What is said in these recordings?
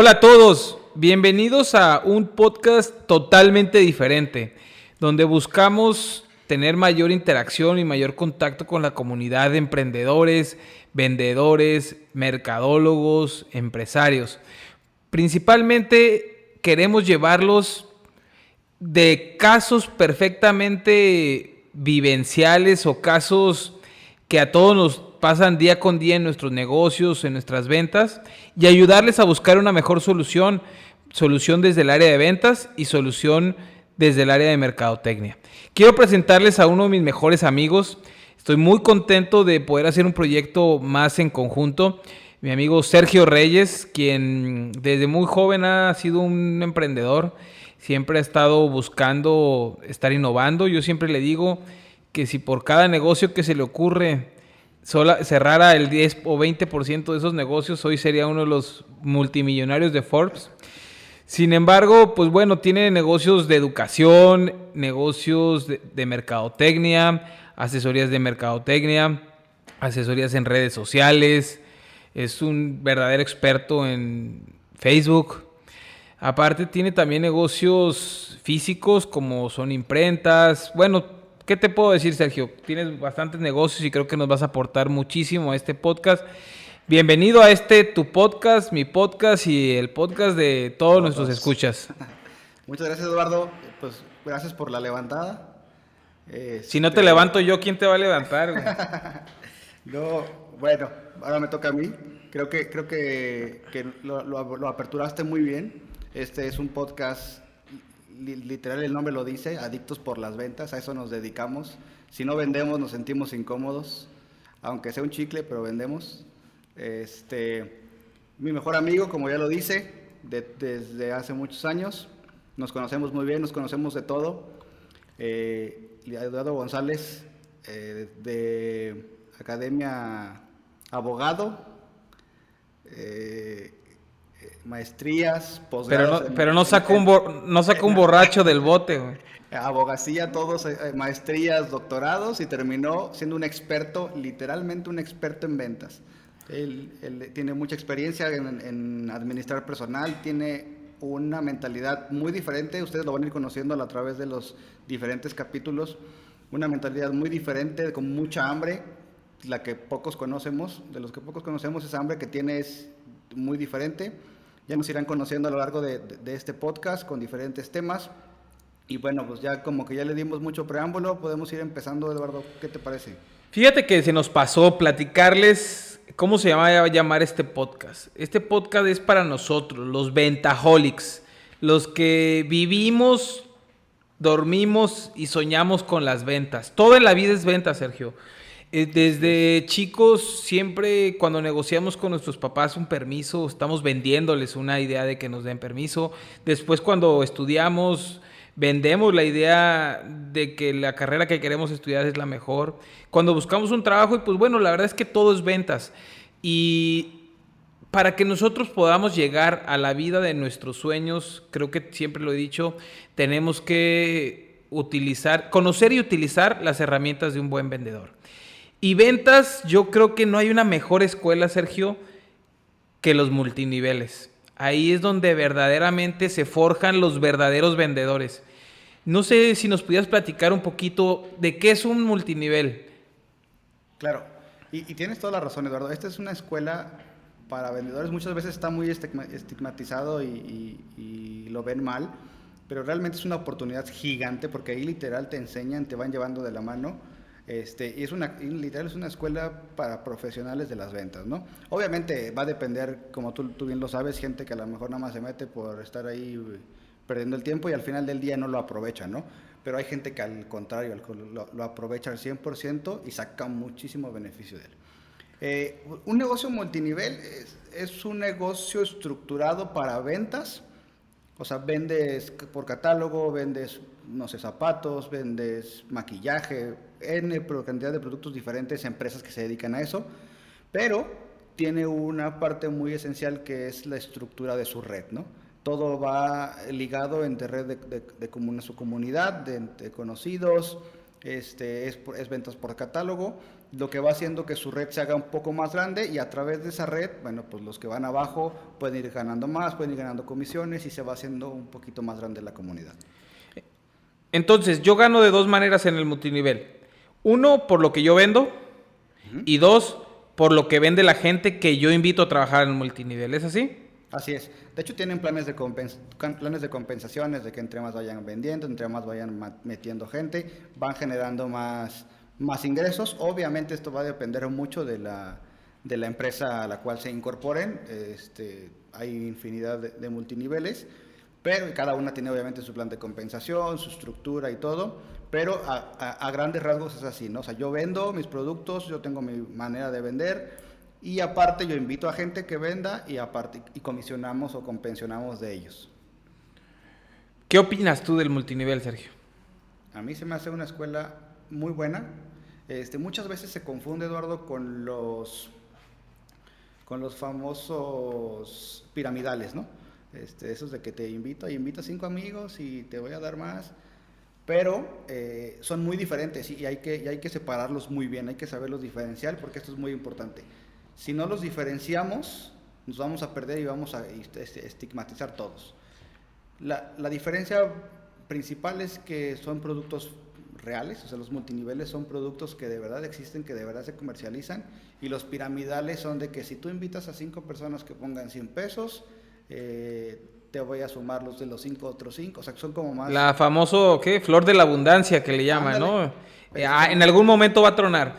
Hola a todos, bienvenidos a un podcast totalmente diferente, donde buscamos tener mayor interacción y mayor contacto con la comunidad de emprendedores, vendedores, mercadólogos, empresarios. Principalmente queremos llevarlos de casos perfectamente vivenciales o casos que a todos nos pasan día con día en nuestros negocios, en nuestras ventas y ayudarles a buscar una mejor solución, solución desde el área de ventas y solución desde el área de mercadotecnia. Quiero presentarles a uno de mis mejores amigos. Estoy muy contento de poder hacer un proyecto más en conjunto. Mi amigo Sergio Reyes, quien desde muy joven ha sido un emprendedor, siempre ha estado buscando estar innovando. Yo siempre le digo que si por cada negocio que se le ocurre sola, cerrara el 10 o 20% de esos negocios, hoy sería uno de los multimillonarios de Forbes. Sin embargo, pues bueno, tiene negocios de educación, negocios de, mercadotecnia, asesorías de mercadotecnia, asesorías en redes sociales. Es un verdadero experto en Facebook. Aparte tiene también negocios físicos como son imprentas. Bueno, ¿Qué te puedo decir, Sergio? Tienes bastantes negocios y creo que nos vas a aportar muchísimo a este podcast. Bienvenido a este tu podcast, mi podcast y el podcast de todos, nuestros escuchas. Muchas gracias, Eduardo. Pues gracias por la levantada. Si no te este, levanto yo, ¿quién te va a levantar? no, bueno, ahora me toca a mí. Creo que, creo que, lo, lo aperturaste muy bien. Este es un podcast literal el nombre lo dice, adictos por las ventas, a eso nos dedicamos. Si no vendemos nos sentimos incómodos, aunque sea un chicle, pero vendemos. Este, mi mejor amigo, como ya lo dice, desde hace muchos años, nos conocemos muy bien, nos conocemos de todo. Eh, Eduardo González, eh, de Academia Abogado, eh, maestrías, posgrados. Pero no, pero no sacó un, no sacó un borracho del bote, güey. Abogacía, todos, eh, eh, maestrías, doctorados y terminó siendo un experto, literalmente un experto en ventas. Él, tiene mucha experiencia en, administrar personal, tiene una mentalidad muy diferente, ustedes lo van a ir conociendo a través de los diferentes capítulos, una mentalidad muy diferente, con mucha hambre, la que pocos conocemos, de los que pocos conocemos esa hambre que tiene es muy diferente ya nos irán conociendo a lo largo de, este podcast con diferentes temas. Y bueno, pues ya como que ya le dimos mucho preámbulo, podemos ir empezando, Eduardo. ¿Qué te parece? Fíjate que se nos pasó platicarles cómo se llama llamar este podcast. Este podcast es para nosotros, los Ventaholics, los que vivimos, dormimos y soñamos con las ventas. Todo en la vida es venta, Sergio. Eh, desde chicos, siempre cuando negociamos con nuestros papás un permiso, estamos vendiéndoles una idea de que nos den permiso. Después cuando estudiamos, vendemos la idea de que la carrera que queremos estudiar es la mejor. Cuando buscamos un trabajo, y pues bueno, la verdad es que todo es ventas. Y para que nosotros podamos llegar a la vida de nuestros sueños, creo que siempre lo he dicho, tenemos que utilizar, conocer y utilizar las herramientas de un buen vendedor. Y ventas, yo creo que no hay una mejor escuela, Sergio, que los multiniveles. Ahí es donde verdaderamente se forjan los verdaderos vendedores. No sé si nos pudieras platicar un poquito de qué es un multinivel. Claro, y, tienes toda la razón, Eduardo. Esta es una escuela para vendedores. Muchas veces está muy estigmatizado y, y lo ven mal, pero realmente es una oportunidad gigante porque ahí literal te enseñan, te van llevando de la mano este, y es una, literal es una escuela para profesionales de las ventas, ¿no? Obviamente va a depender, como tú, tú, bien lo sabes, gente que a lo mejor nada más se mete por estar ahí perdiendo el tiempo y al final del día no lo aprovecha, ¿no? Pero hay gente que al contrario lo, aprovecha al 100% y saca muchísimo beneficio de él. Eh, un negocio multinivel es, es un negocio estructurado para ventas, o sea, vendes por catálogo, vendes, no sé, zapatos, vendes maquillaje, N cantidad de productos diferentes, empresas que se dedican a eso, pero tiene una parte muy esencial que es la estructura de su red, ¿no? Todo va ligado entre red de, de, su comunidad, de, conocidos, este, es, es, ventas por catálogo lo que va haciendo que su red se haga un poco más grande y a través de esa red, bueno, pues los que van abajo pueden ir ganando más, pueden ir ganando comisiones y se va haciendo un poquito más grande la comunidad. Entonces, yo gano de dos maneras en el multinivel. Uno, por lo que yo vendo y dos, por lo que vende la gente que yo invito a trabajar en el multinivel. ¿Es así? Así es. De hecho, tienen planes de, planes de compensaciones, de que entre más vayan vendiendo, entre más vayan metiendo gente, van generando más, más ingresos. Obviamente esto va a depender mucho de la, de la empresa a la cual se incorporen. Este, hay infinidad de, multiniveles, pero cada una tiene obviamente su plan de compensación, su estructura y todo. Pero a, a grandes rasgos es así, ¿no? O sea, yo vendo mis productos, yo tengo mi manera de vender y aparte yo invito a gente que venda y aparte y comisionamos o compensionamos de ellos. ¿Qué opinas tú del multinivel, Sergio? A mí se me hace una escuela muy buena. Este, muchas veces se confunde, Eduardo, con los, con los famosos piramidales, ¿no? Este, esos de que te invito, y invito a cinco amigos y te voy a dar más. Pero eh, son muy diferentes y hay, que, hay que separarlos muy bien, hay que saberlos diferenciar porque esto es muy importante. Si no los diferenciamos, nos vamos a perder y vamos a estigmatizar todos. La, diferencia principal es que son productos reales, o sea, los multiniveles son productos que de verdad existen, que de verdad se comercializan, y los piramidales son de que si tú invitas a cinco personas que pongan 100 pesos, eh, te voy a sumar los de los cinco otros cinco, o sea, que son como más... La famoso, ¿qué? Flor de la abundancia que le llaman, ¿no? Eh, ah, en algún momento va a tronar.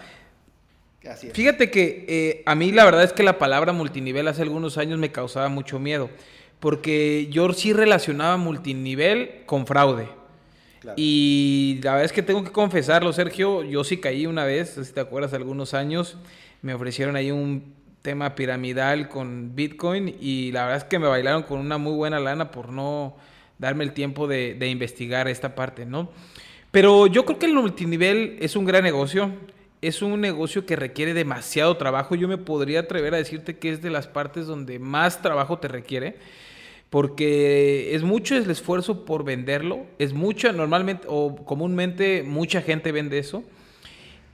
Fíjate que eh, a mí la verdad es que la palabra multinivel hace algunos años me causaba mucho miedo, porque yo sí relacionaba multinivel con fraude. Y la verdad es que tengo que confesarlo, Sergio, yo sí caí una vez, si te acuerdas, algunos años, me ofrecieron ahí un tema piramidal con Bitcoin y la verdad es que me bailaron con una muy buena lana por no darme el tiempo de, de investigar esta parte, ¿no? Pero yo creo que el multinivel es un gran negocio es un negocio que requiere demasiado trabajo. Yo me podría atrever a decirte que es de las partes donde más trabajo te requiere, porque es mucho el esfuerzo por venderlo, es mucha, normalmente o comúnmente mucha gente vende eso,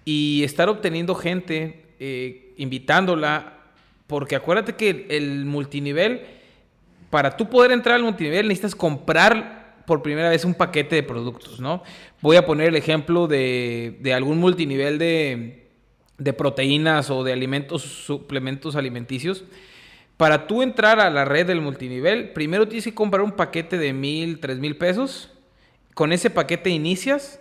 y estar obteniendo gente, eh, invitándola, porque acuérdate que el multinivel, para tú poder entrar al multinivel necesitas comprar por primera vez un paquete de productos, ¿no? Voy a poner el ejemplo de, algún multinivel de, de, proteínas o de alimentos, suplementos alimenticios. Para tú entrar a la red del multinivel, primero tienes que comprar un paquete de mil, tres mil pesos. Con ese paquete inicias,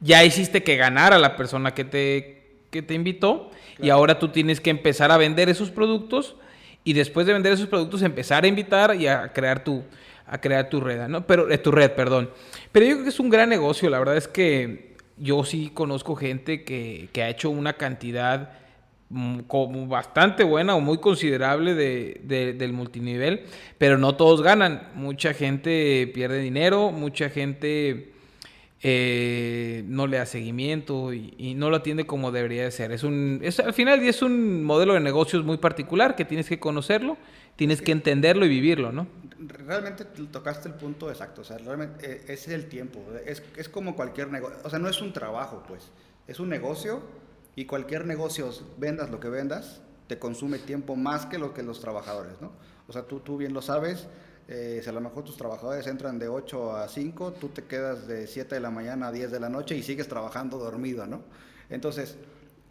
ya hiciste que ganar a la persona que te, que te invitó y ahora tú tienes que empezar a vender esos productos y después de vender esos productos empezar a invitar y a crear tu, a crear tu red, ¿no? Pero, eh, tu red, perdón. Pero yo creo que es un gran negocio, la verdad es que yo sí conozco gente que, ha hecho una cantidad mm, como bastante buena o muy considerable de, del multinivel, pero no todos ganan. Mucha gente pierde dinero, mucha gente eh, no le da seguimiento y, no lo atiende como debería de ser. Es un, es, al final es un modelo de negocios muy particular que tienes que conocerlo, tienes que entenderlo y vivirlo, ¿no? realmente tocaste el punto exacto, o sea, realmente eh, es el tiempo, es, es como cualquier negocio, o sea, no es un trabajo, pues, es un negocio y cualquier negocio, vendas lo que vendas, te consume tiempo más que lo que los trabajadores, ¿no? O sea, tú, tú bien lo sabes, eh, si a lo mejor tus trabajadores entran de 8 a 5, tú te quedas de 7 de la mañana a 10 de la noche y sigues trabajando dormido, ¿no? Entonces,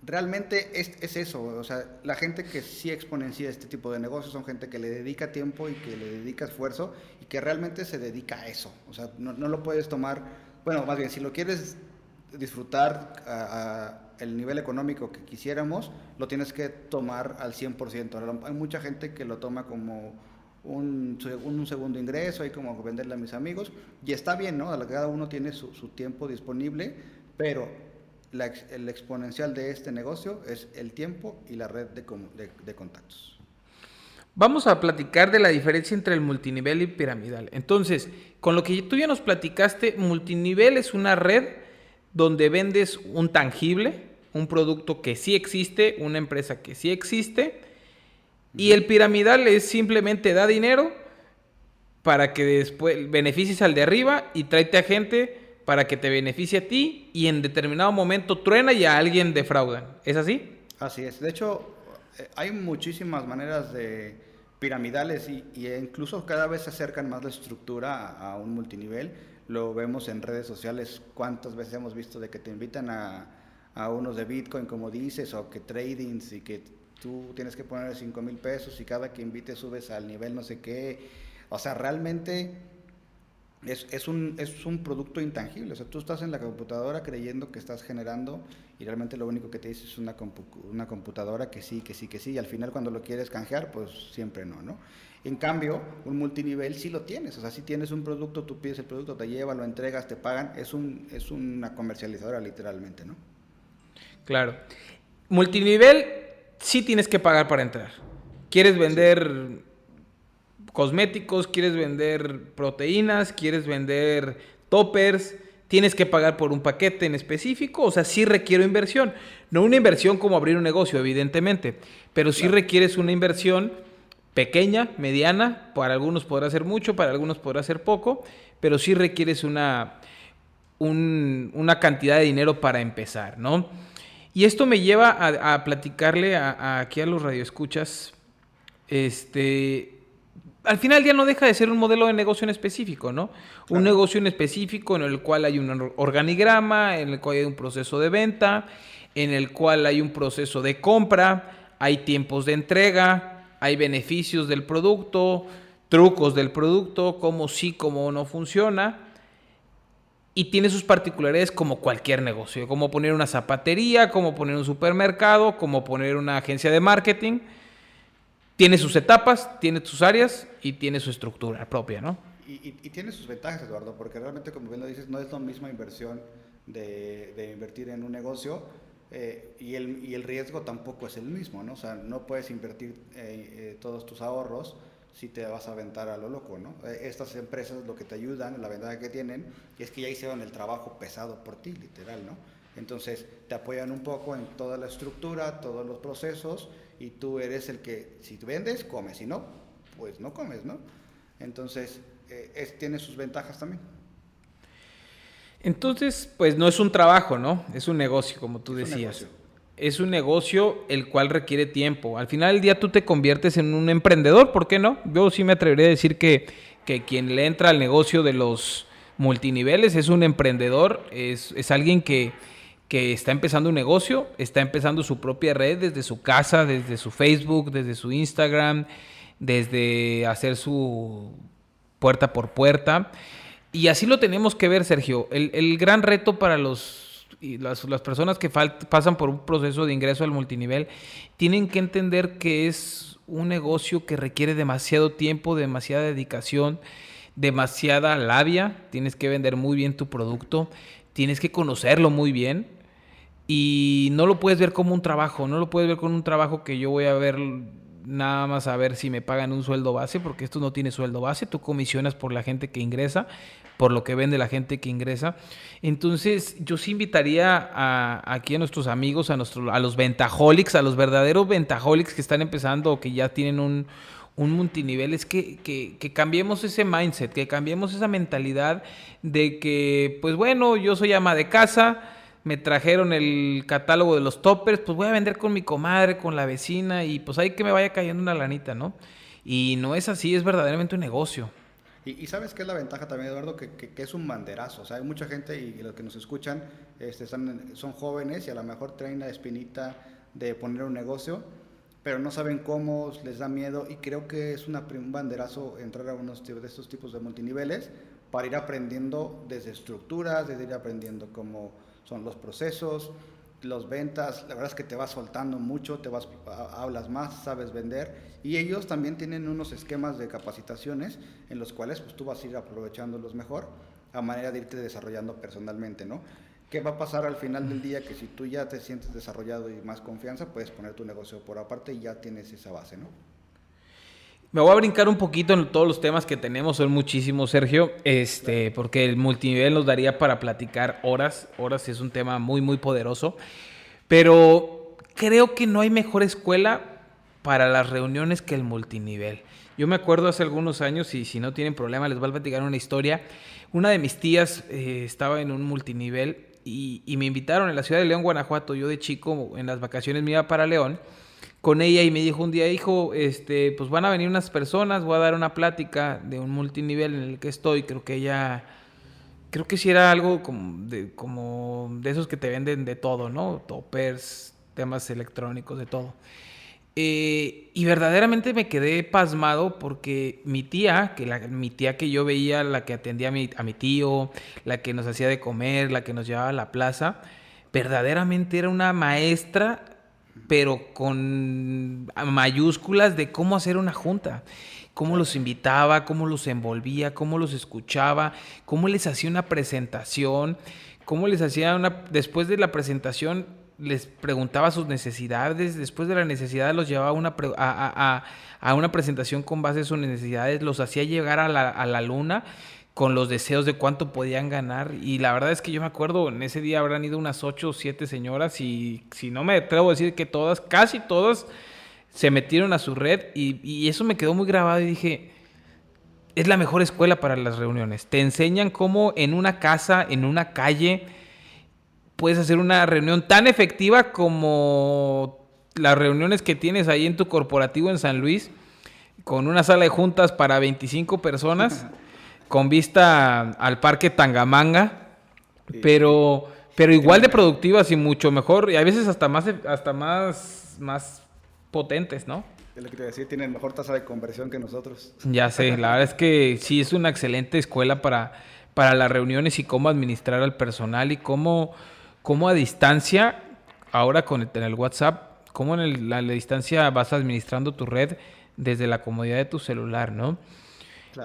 realmente es, es, eso, o sea, la gente que sí exponencia este tipo de negocios son gente que le dedica tiempo y que le dedica esfuerzo y que realmente se dedica a eso, o sea, no, no lo puedes tomar, bueno, más bien, si lo quieres disfrutar a, el nivel económico que quisiéramos, lo tienes que tomar al 100%. hay mucha gente que lo toma como un, un, segundo ingreso, hay como venderle a mis amigos, y está bien, ¿no? Cada uno tiene su, su tiempo disponible, pero el exponencial de este negocio es el tiempo y la red de, contactos. Vamos a platicar de la diferencia entre el multinivel y piramidal. Entonces, con lo que tú ya nos platicaste, multinivel es una red donde vendes un tangible, un producto que sí existe, una empresa que sí existe, y el piramidal es simplemente da dinero para que después beneficies al de arriba y tráete a gente para que te beneficie a ti y en determinado momento truena y a alguien defraudan. ¿Es así? Así es. De hecho, eh, hay muchísimas maneras de piramidales y, incluso cada vez se acercan más la estructura a, un multinivel. Lo vemos en redes sociales, cuántas veces hemos visto de que te invitan a, a unos de Bitcoin, como dices, o que tradings y que tú tienes que poner 5 mil pesos y cada que invite subes al nivel no sé qué. O sea, realmente es, es, un, es un producto intangible. O sea, tú estás en la computadora creyendo que estás generando y realmente lo único que te dice es una, una computadora que sí, que sí, que sí. Y al final cuando lo quieres canjear, pues siempre no, ¿no? En cambio, un multinivel sí lo tienes. O sea, si tienes un producto, tú pides el producto, te lleva, lo entregas, te pagan. Es, un, es una comercializadora literalmente, ¿no? Claro. Multinivel sí tienes que pagar para entrar. ¿Quieres vender cosméticos, quieres vender proteínas, quieres vender toppers, tienes que pagar por un paquete en específico, o sea, sí requiero inversión. No una inversión como abrir un negocio, evidentemente, pero sí requieres una inversión pequeña, mediana, para algunos podrá ser mucho, para algunos podrá ser poco, pero sí requieres una, una cantidad de dinero para empezar, ¿no? Y esto me lleva a, platicarle aquí a los radioescuchas, este, al final ya no deja de ser un modelo de negocio en específico, ¿no? Un negocio en específico en el cual hay un organigrama, en el cual hay un proceso de venta, en el cual hay un proceso de compra, hay tiempos de entrega, hay beneficios del producto, trucos del producto, cómo sí, cómo no funciona. Y tiene sus particularidades como cualquier negocio, como poner una zapatería, como poner un supermercado, como poner una agencia de marketing tiene sus etapas, tiene sus áreas y tiene su estructura propia, ¿no? Y, tiene sus ventajas, Eduardo, porque realmente, como bien lo dices, no es la misma inversión de, invertir en un negocio eh, y, el, y, el, riesgo tampoco es el mismo, ¿no? O sea, no puedes invertir eh, eh, todos tus ahorros si te vas a aventar a lo loco, ¿no? estas empresas lo que te ayudan, la ventaja que tienen, es que ya hicieron el trabajo pesado por ti, literal, ¿no? Entonces, te apoyan un poco en toda la estructura, todos los procesos, y tú eres el que, si vendes, comes, si no, pues no comes, ¿no? Entonces, eh, tiene sus ventajas también. Entonces, pues no es un trabajo, ¿no? Es un negocio, como tú decías. Es un negocio el cual requiere tiempo. Al final del día tú te conviertes en un emprendedor, ¿por qué no? Yo sí me atrevería a decir que, que quien le entra al negocio de los multiniveles es un emprendedor, es, es alguien que, que está empezando un negocio, está empezando su propia red desde su casa, desde su Facebook, desde su Instagram, desde hacer su puerta por puerta. Y así lo tenemos que ver, Sergio. El, gran reto para los, las, las personas que pasan por un proceso de ingreso al multinivel tienen que entender que es un negocio que requiere demasiado tiempo, demasiada dedicación, demasiada labia. Tienes que vender muy bien tu producto, tienes que conocerlo muy bien y no lo puedes ver como un trabajo, no lo puedes ver como un trabajo que yo voy a ver nada más a ver si me pagan un sueldo base, porque esto no tiene sueldo base, tú comisionas por la gente que ingresa, por lo que vende la gente que ingresa. Entonces, yo sí invitaría a, aquí a nuestros amigos, a, nuestro, a los ventajolics, a los verdaderos ventajolics que están empezando o que ya tienen un, un multinivel, es que, que, que, cambiemos ese mindset, que cambiemos esa mentalidad de que, pues bueno, yo soy ama de casa, me trajeron el catálogo de los toppers, pues voy a vender con mi comadre, con la vecina y pues ahí que me vaya cayendo una lanita, ¿no? Y no es así, es verdaderamente un negocio. Y, sabes qué es la ventaja también, Eduardo, que, es un banderazo. O sea, hay mucha gente y, los que nos escuchan este, son jóvenes y a lo mejor traen la espinita de poner un negocio, pero no saben cómo, les da miedo y creo que es una, un banderazo entrar a unos de estos tipos de multiniveles para ir aprendiendo desde estructuras, desde ir aprendiendo cómo son los procesos, las ventas, la verdad es que te vas soltando mucho, te vas, hablas más, sabes vender y ellos también tienen unos esquemas de capacitaciones en los cuales pues tú vas a ir aprovechándolos mejor a manera de irte desarrollando personalmente, ¿no? ¿Qué va a pasar al final del día? Que si tú ya te sientes desarrollado y más confianza, puedes poner tu negocio por aparte y ya tienes esa base, ¿no? Me voy a brincar un poquito en todos los temas que tenemos, son muchísimos, Sergio, este, porque el multinivel nos daría para platicar horas, horas es un tema muy, muy poderoso, pero creo que no hay mejor escuela para las reuniones que el multinivel. Yo me acuerdo hace algunos años, y si no tienen problema, les voy a platicar una historia. Una de mis tías eh, estaba en un multinivel y, y, me invitaron en la ciudad de León, Guanajuato. Yo de chico en las vacaciones me iba para León con ella y me dijo un día, hijo, este, pues van a venir unas personas, voy a dar una plática de un multinivel en el que estoy. Creo que ella, creo que sí era algo como de, como de esos que te venden de todo, ¿no? Toppers, temas electrónicos, de todo. Eh, y verdaderamente me quedé pasmado porque mi tía, que la, mi tía que yo veía, la que atendía a mi, a mi tío, la que nos hacía de comer, la que nos llevaba a la plaza, verdaderamente era una maestra, pero con mayúsculas de cómo hacer una junta. Cómo los invitaba, cómo los envolvía, cómo los escuchaba, cómo les hacía una presentación, cómo les hacía una... Después de la presentación les preguntaba sus necesidades, después de la necesidad los llevaba a una, a, a, una presentación con base en sus necesidades, los hacía llegar a la, a la luna con los deseos de cuánto podían ganar. Y la verdad es que yo me acuerdo, en ese día habrán ido unas ocho o siete señoras y si no me atrevo a decir que todas, casi todas, se metieron a su red y, eso me quedó muy grabado y dije, es la mejor escuela para las reuniones. Te enseñan cómo en una casa, en una calle, puedes hacer una reunión tan efectiva como las reuniones que tienes ahí en tu corporativo en San Luis, con una sala de juntas para 25 personas, con vista al parque Tangamanga, pero, pero igual de productivas y mucho mejor, y a veces hasta más, hasta más, más potentes, ¿no? Es lo que te decía, tienen mejor tasa de conversión que nosotros. Ya sé, la verdad es que sí es una excelente escuela para, para las reuniones y cómo administrar al personal y cómo cómo a distancia, ahora con el, en el WhatsApp, cómo en la, distancia vas administrando tu red desde la comodidad de tu celular, ¿no?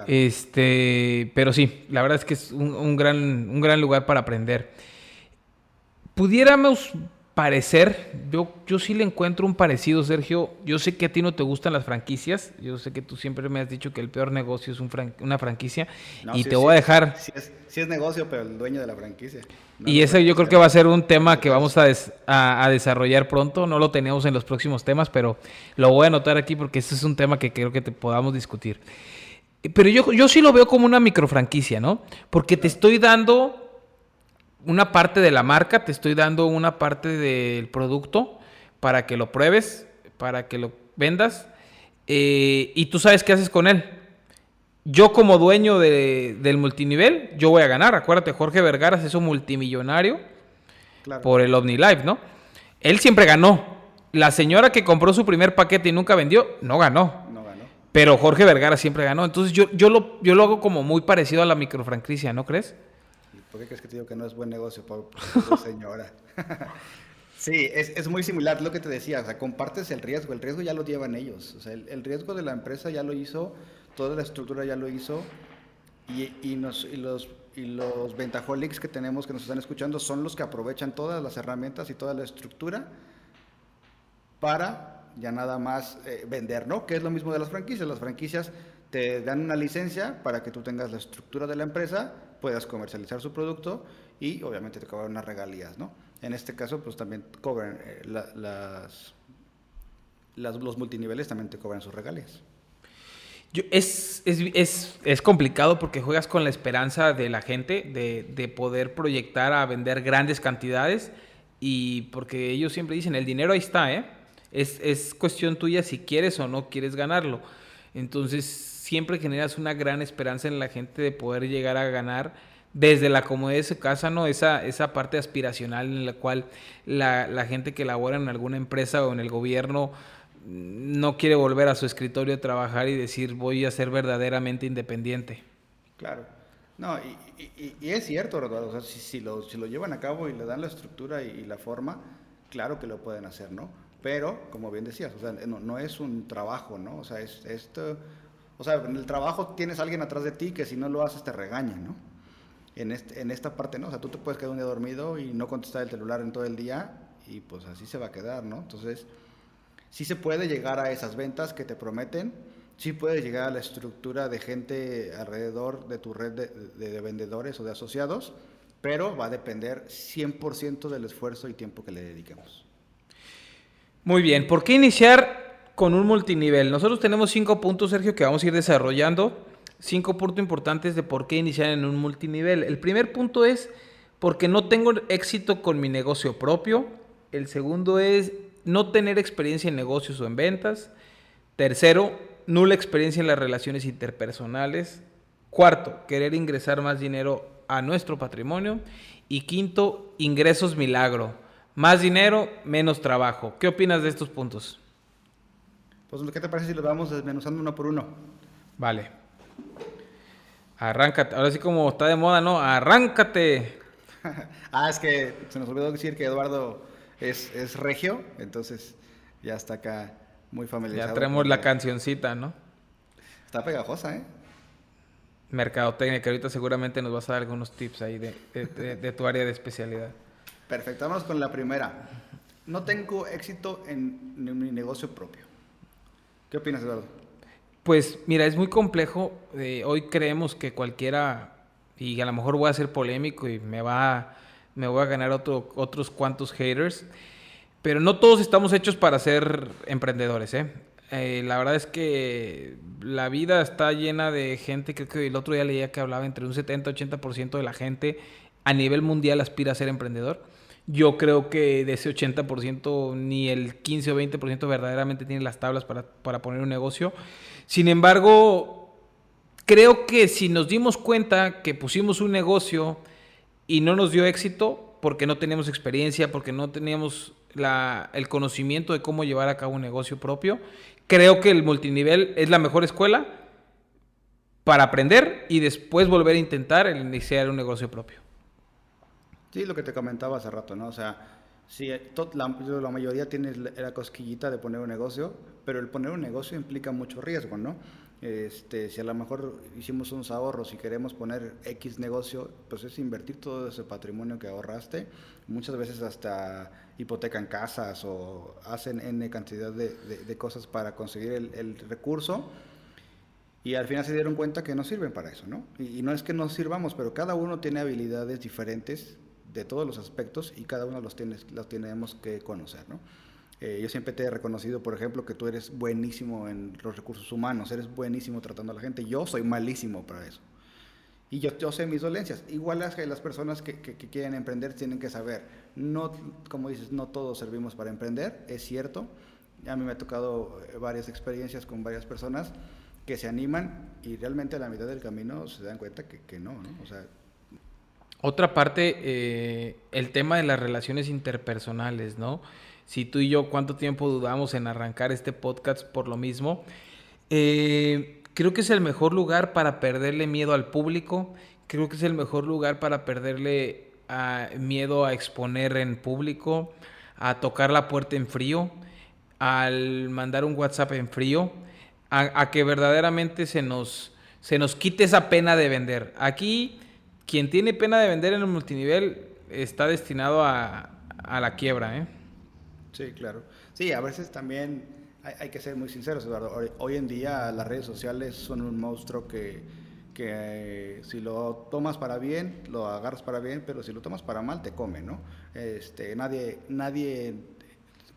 Este, pero sí, la verdad es que es un, gran, un gran lugar para aprender. Pudiéramos parecer, yo, yo sí le encuentro un parecido, Sergio. Yo sé que a ti no te gustan las franquicias. Yo sé que tú siempre me has dicho que el peor negocio es una franquicia. y te voy a dejar. Sí es, negocio, pero el dueño de la franquicia. y ese yo creo que va a ser un tema que vamos a, a, desarrollar pronto. No lo tenemos en los próximos temas, pero lo voy a anotar aquí porque este es un tema que creo que te podamos discutir. Pero yo, yo sí lo veo como una microfranquicia, ¿no? Porque te estoy dando una parte de la marca, te estoy dando una parte del producto para que lo pruebes, para que lo vendas eh, y tú sabes qué haces con él. Yo como dueño del multinivel, yo voy a ganar. Acuérdate, Jorge Vergara es un multimillonario por el OmniLife, ¿no? Él siempre ganó. La señora que compró su primer paquete y nunca vendió, no ganó. Pero Jorge Vergara siempre ganó. Entonces yo, yo, lo, yo lo hago como muy parecido a la microfranquicia, ¿no crees? ¿Por qué crees que te digo que no es buen negocio, por, señora? sí, es, es, muy similar lo que te decía, o sea, compartes el riesgo, el riesgo ya lo llevan ellos, o sea, el, riesgo de la empresa ya lo hizo, toda la estructura ya lo hizo, y, y, nos, y los, y los ventajolics que tenemos que nos están escuchando son los que aprovechan todas las herramientas y toda la estructura para ya nada más eh, vender, ¿no? Que es lo mismo de las franquicias, las franquicias te dan una licencia para que tú tengas la estructura de la empresa, puedas comercializar su producto y obviamente te cobran unas regalías, ¿no? En este caso, pues también cobran eh, las, los multiniveles también te cobran sus regalías. es, es, es, complicado porque juegas con la esperanza de la gente de, de, poder proyectar a vender grandes cantidades y porque ellos siempre dicen, el dinero ahí está, ¿eh? Es, es cuestión tuya si quieres o no quieres ganarlo. Entonces, siempre generas una gran esperanza en la gente de poder llegar a ganar desde la comodidad de su casa, ¿no? Esa, esa parte aspiracional en la cual la, gente que labora en alguna empresa o en el gobierno no quiere volver a su escritorio a trabajar y decir voy a ser verdaderamente independiente. Claro. No, y, es cierto, O sea, si, lo, si lo llevan a cabo y le dan la estructura y, la forma, claro que lo pueden hacer, ¿no? Pero, como bien decías, o sea, no, es un trabajo, ¿no? O sea, es esto o sea, en el trabajo tienes a alguien atrás de ti que si no lo haces te regaña, ¿no? En, este, en esta parte no, o sea, tú te puedes quedar un día dormido y no contestar el celular en todo el día y pues así se va a quedar, ¿no? Entonces, sí se puede llegar a esas ventas que te prometen, sí puedes llegar a la estructura de gente alrededor de tu red de vendedores o de asociados, pero va a depender 100% del esfuerzo y tiempo que le dediquemos. Muy bien, ¿por qué iniciar con un multinivel. Nosotros tenemos cinco puntos, Sergio, que vamos a ir desarrollando. Cinco puntos importantes de por qué iniciar en un multinivel. El primer punto es porque no tengo éxito con mi negocio propio. El segundo es no tener experiencia en negocios o en ventas. Tercero, nula experiencia en las relaciones interpersonales. Cuarto, querer ingresar más dinero a nuestro patrimonio. Y quinto, ingresos milagro. Más dinero, menos trabajo. ¿Qué opinas de estos puntos? Pues, ¿qué te parece si los vamos desmenuzando uno por uno? Vale. Arráncate. Ahora sí como está de moda, ¿no? Arráncate. ah, es que se nos olvidó decir que Eduardo es, es regio, entonces ya está acá muy familiarizado. Ya traemos la cancioncita, ¿no? Está pegajosa, ¿eh? Mercadotecnia, que ahorita seguramente nos vas a dar algunos tips ahí de, de, tu área de especialidad. Perfecto, vamos con la primera. No tengo éxito en, mi negocio propio. ¿Qué opinas, Eduardo? Pues mira, es muy complejo. Eh, hoy creemos que cualquiera, y a lo mejor voy a ser polémico y me va me voy a ganar otro, otros cuantos haters. Pero no todos estamos hechos para ser emprendedores, ¿eh? ¿eh? la verdad es que la vida está llena de gente, creo que el otro día leía que hablaba entre un 70-80% de la gente a nivel mundial aspira a ser emprendedor. Yo creo que de ese 80% ni el 15 o 20% verdaderamente tiene las tablas para, para poner un negocio. Sin embargo, creo que si nos dimos cuenta que pusimos un negocio y no nos dio éxito porque no teníamos experiencia, porque no teníamos el conocimiento de cómo llevar a cabo un negocio propio. Creo que el multinivel es la mejor escuela para aprender y después volver a intentar iniciar un negocio propio. Sí, lo que te comentaba hace rato, ¿no? O sea, sí, la, la mayoría tiene la cosquillita de poner un negocio, pero el poner un negocio implica mucho riesgo, ¿no? Este, si a lo mejor hicimos unos ahorros y queremos poner X negocio, pues es invertir todo ese patrimonio que ahorraste. Muchas veces hasta hipotecan casas o hacen N cantidad de, cosas para conseguir el, recurso. Y al final se dieron cuenta que no sirven para eso, ¿no? Y, y, no es que no sirvamos, pero cada uno tiene habilidades diferentes de todos los aspectos y cada uno los, tienes, los tenemos que conocer, ¿no? Eh, yo siempre te he reconocido, por ejemplo, que tú eres buenísimo en los recursos humanos, eres buenísimo tratando a la gente. Yo soy malísimo para eso. Y yo, yo sé mis dolencias. Igual las las personas que, que, quieren emprender tienen que saber. No, como dices, no todos servimos para emprender, es cierto. A mí me ha tocado eh, varias experiencias con varias personas que se animan y realmente a la mitad del camino se dan cuenta que, que no, ¿no? O sea, otra parte, eh, el tema de las relaciones interpersonales, ¿no? si tú y yo cuánto tiempo dudamos en arrancar este podcast por lo mismo. Eh, creo que es el mejor lugar para perderle miedo al público, creo que es el mejor lugar para perderle ah, miedo a exponer en público, a tocar la puerta en frío, al mandar un WhatsApp en frío, a, que verdaderamente se nos, se nos quite esa pena de vender. Aquí, quien tiene pena de vender en el multinivel está destinado a, a la quiebra, ¿eh? Sí, claro. Sí, a veces también hay, que ser muy sinceros, Eduardo. Hoy, en día las redes sociales son un monstruo que, que si lo tomas para bien, lo agarras para bien, pero si lo tomas para mal, te come, ¿no? Este, nadie, nadie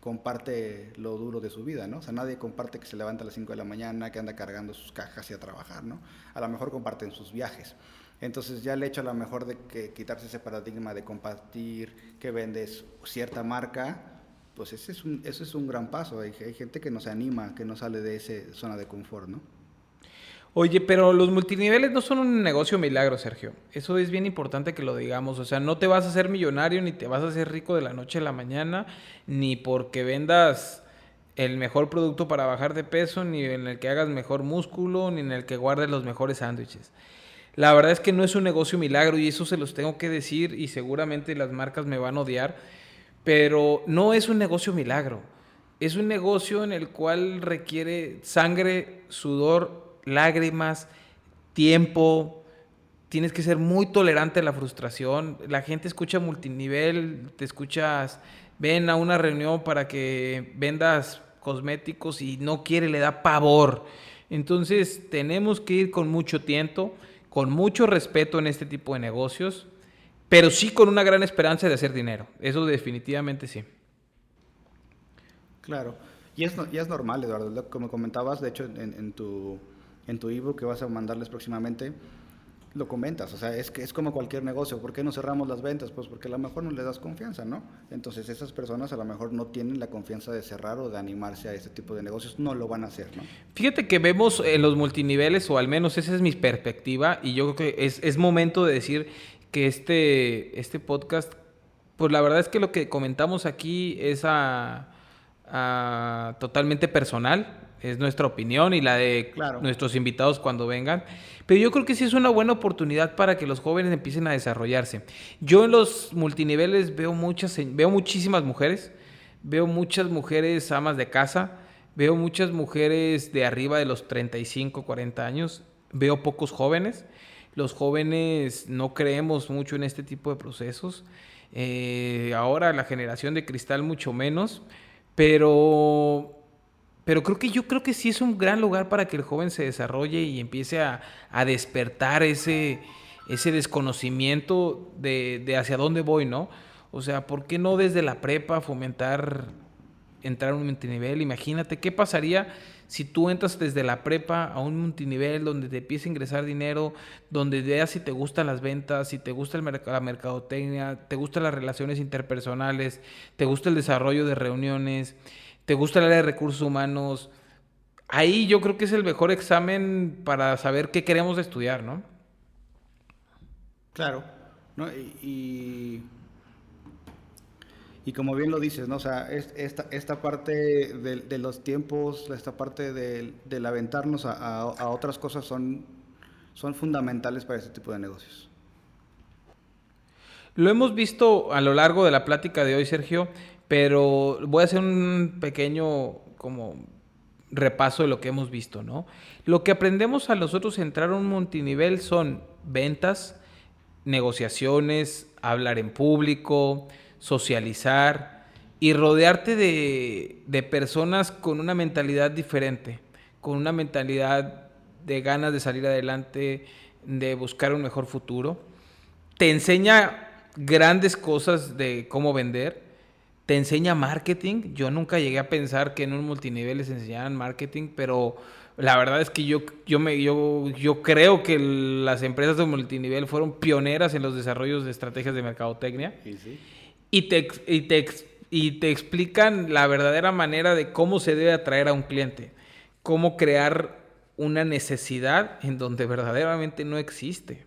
comparte lo duro de su vida, ¿no? O sea, nadie comparte que se levanta a las 5 de la mañana, que anda cargando sus cajas y a trabajar, ¿no? A lo mejor comparten sus viajes. Entonces ya el hecho a lo mejor de que quitarse ese paradigma de compartir que vendes cierta marca, pues ese es un, ese es un gran paso. Hay, hay, gente que no se anima, que no sale de esa zona de confort, ¿no? Oye, pero los multiniveles no son un negocio milagro, Sergio. Eso es bien importante que lo digamos. O sea, no te vas a hacer millonario ni te vas a hacer rico de la noche a la mañana, ni porque vendas el mejor producto para bajar de peso, ni en el que hagas mejor músculo, ni en el que guardes los mejores sándwiches. La verdad es que no es un negocio milagro y eso se los tengo que decir y seguramente las marcas me van a odiar pero no es un negocio milagro. Es un negocio en el cual requiere sangre, sudor, lágrimas, tiempo. Tienes que ser muy tolerante a la frustración. La gente escucha multinivel, te escuchas, ven a una reunión para que vendas cosméticos y no quiere, le da pavor. Entonces tenemos que ir con mucho tiempo, con mucho respeto en este tipo de negocios pero sí con una gran esperanza de hacer dinero. Eso definitivamente sí. Claro. Y es, normal, Eduardo, como comentabas, de hecho, en, tu en tu ebook que vas a mandarles próximamente, lo comentas, o sea, es que es como cualquier negocio, ¿por qué no cerramos las ventas? Pues porque a lo mejor no le das confianza, ¿no? Entonces esas personas a lo mejor no tienen la confianza de cerrar o de animarse a este tipo de negocios, no lo van a hacer, ¿no? Fíjate que vemos en los multiniveles, o al menos esa es mi perspectiva, y yo creo que es, es momento de decir que este, este podcast, pues la verdad es que lo que comentamos aquí es a totalmente personal, es nuestra opinión y la de nuestros invitados cuando vengan. Pero yo creo que sí es una buena oportunidad para que los jóvenes empiecen a desarrollarse. Yo en los multiniveles veo muchas, veo muchísimas mujeres, veo muchas mujeres amas de casa, veo muchas mujeres de arriba de los 35, 40 años, veo pocos jóvenes. Los jóvenes no creemos mucho en este tipo de procesos. Eh, ahora la generación de cristal mucho menos, pero pero creo que yo creo que sí es un gran lugar para que el joven se desarrolle y empiece a, despertar ese, ese desconocimiento de, hacia dónde voy, ¿no? O sea, ¿por qué no desde la prepa fomentar entrar a un multinivel? Imagínate, ¿qué pasaría si tú entras desde la prepa a un multinivel donde te empieza a ingresar dinero, donde veas si te gustan las ventas, si te gusta el la mercadotecnia, te gustan las relaciones interpersonales, te gusta el desarrollo de reuniones? Te gusta el área de recursos humanos, ahí yo creo que es el mejor examen para saber qué queremos estudiar, ¿no? Claro, ¿no? Y, y, como bien lo dices, ¿no? O sea, esta, esta parte de, los tiempos, esta parte del, aventarnos a, otras cosas son, son fundamentales para este tipo de negocios. Lo hemos visto a lo largo de la plática de hoy, Sergio, pero voy a hacer un pequeño como repaso de lo que hemos visto, ¿no? Lo que aprendemos a nosotros entrar a un multinivel son ventas, negociaciones, hablar en público, socializar y rodearte de, de personas con una mentalidad diferente, con una mentalidad de ganas de salir adelante, de buscar un mejor futuro. Te enseña grandes cosas de cómo vender, te enseña marketing. Yo nunca llegué a pensar que en un multinivel les enseñaran marketing, pero la verdad es que yo, yo, me, yo, yo creo que las empresas de multinivel fueron pioneras en los desarrollos de estrategias de mercadotecnia. ¿Y, te, y, te, y te explican la verdadera manera de cómo se debe atraer a un cliente, cómo crear una necesidad en donde verdaderamente no existe.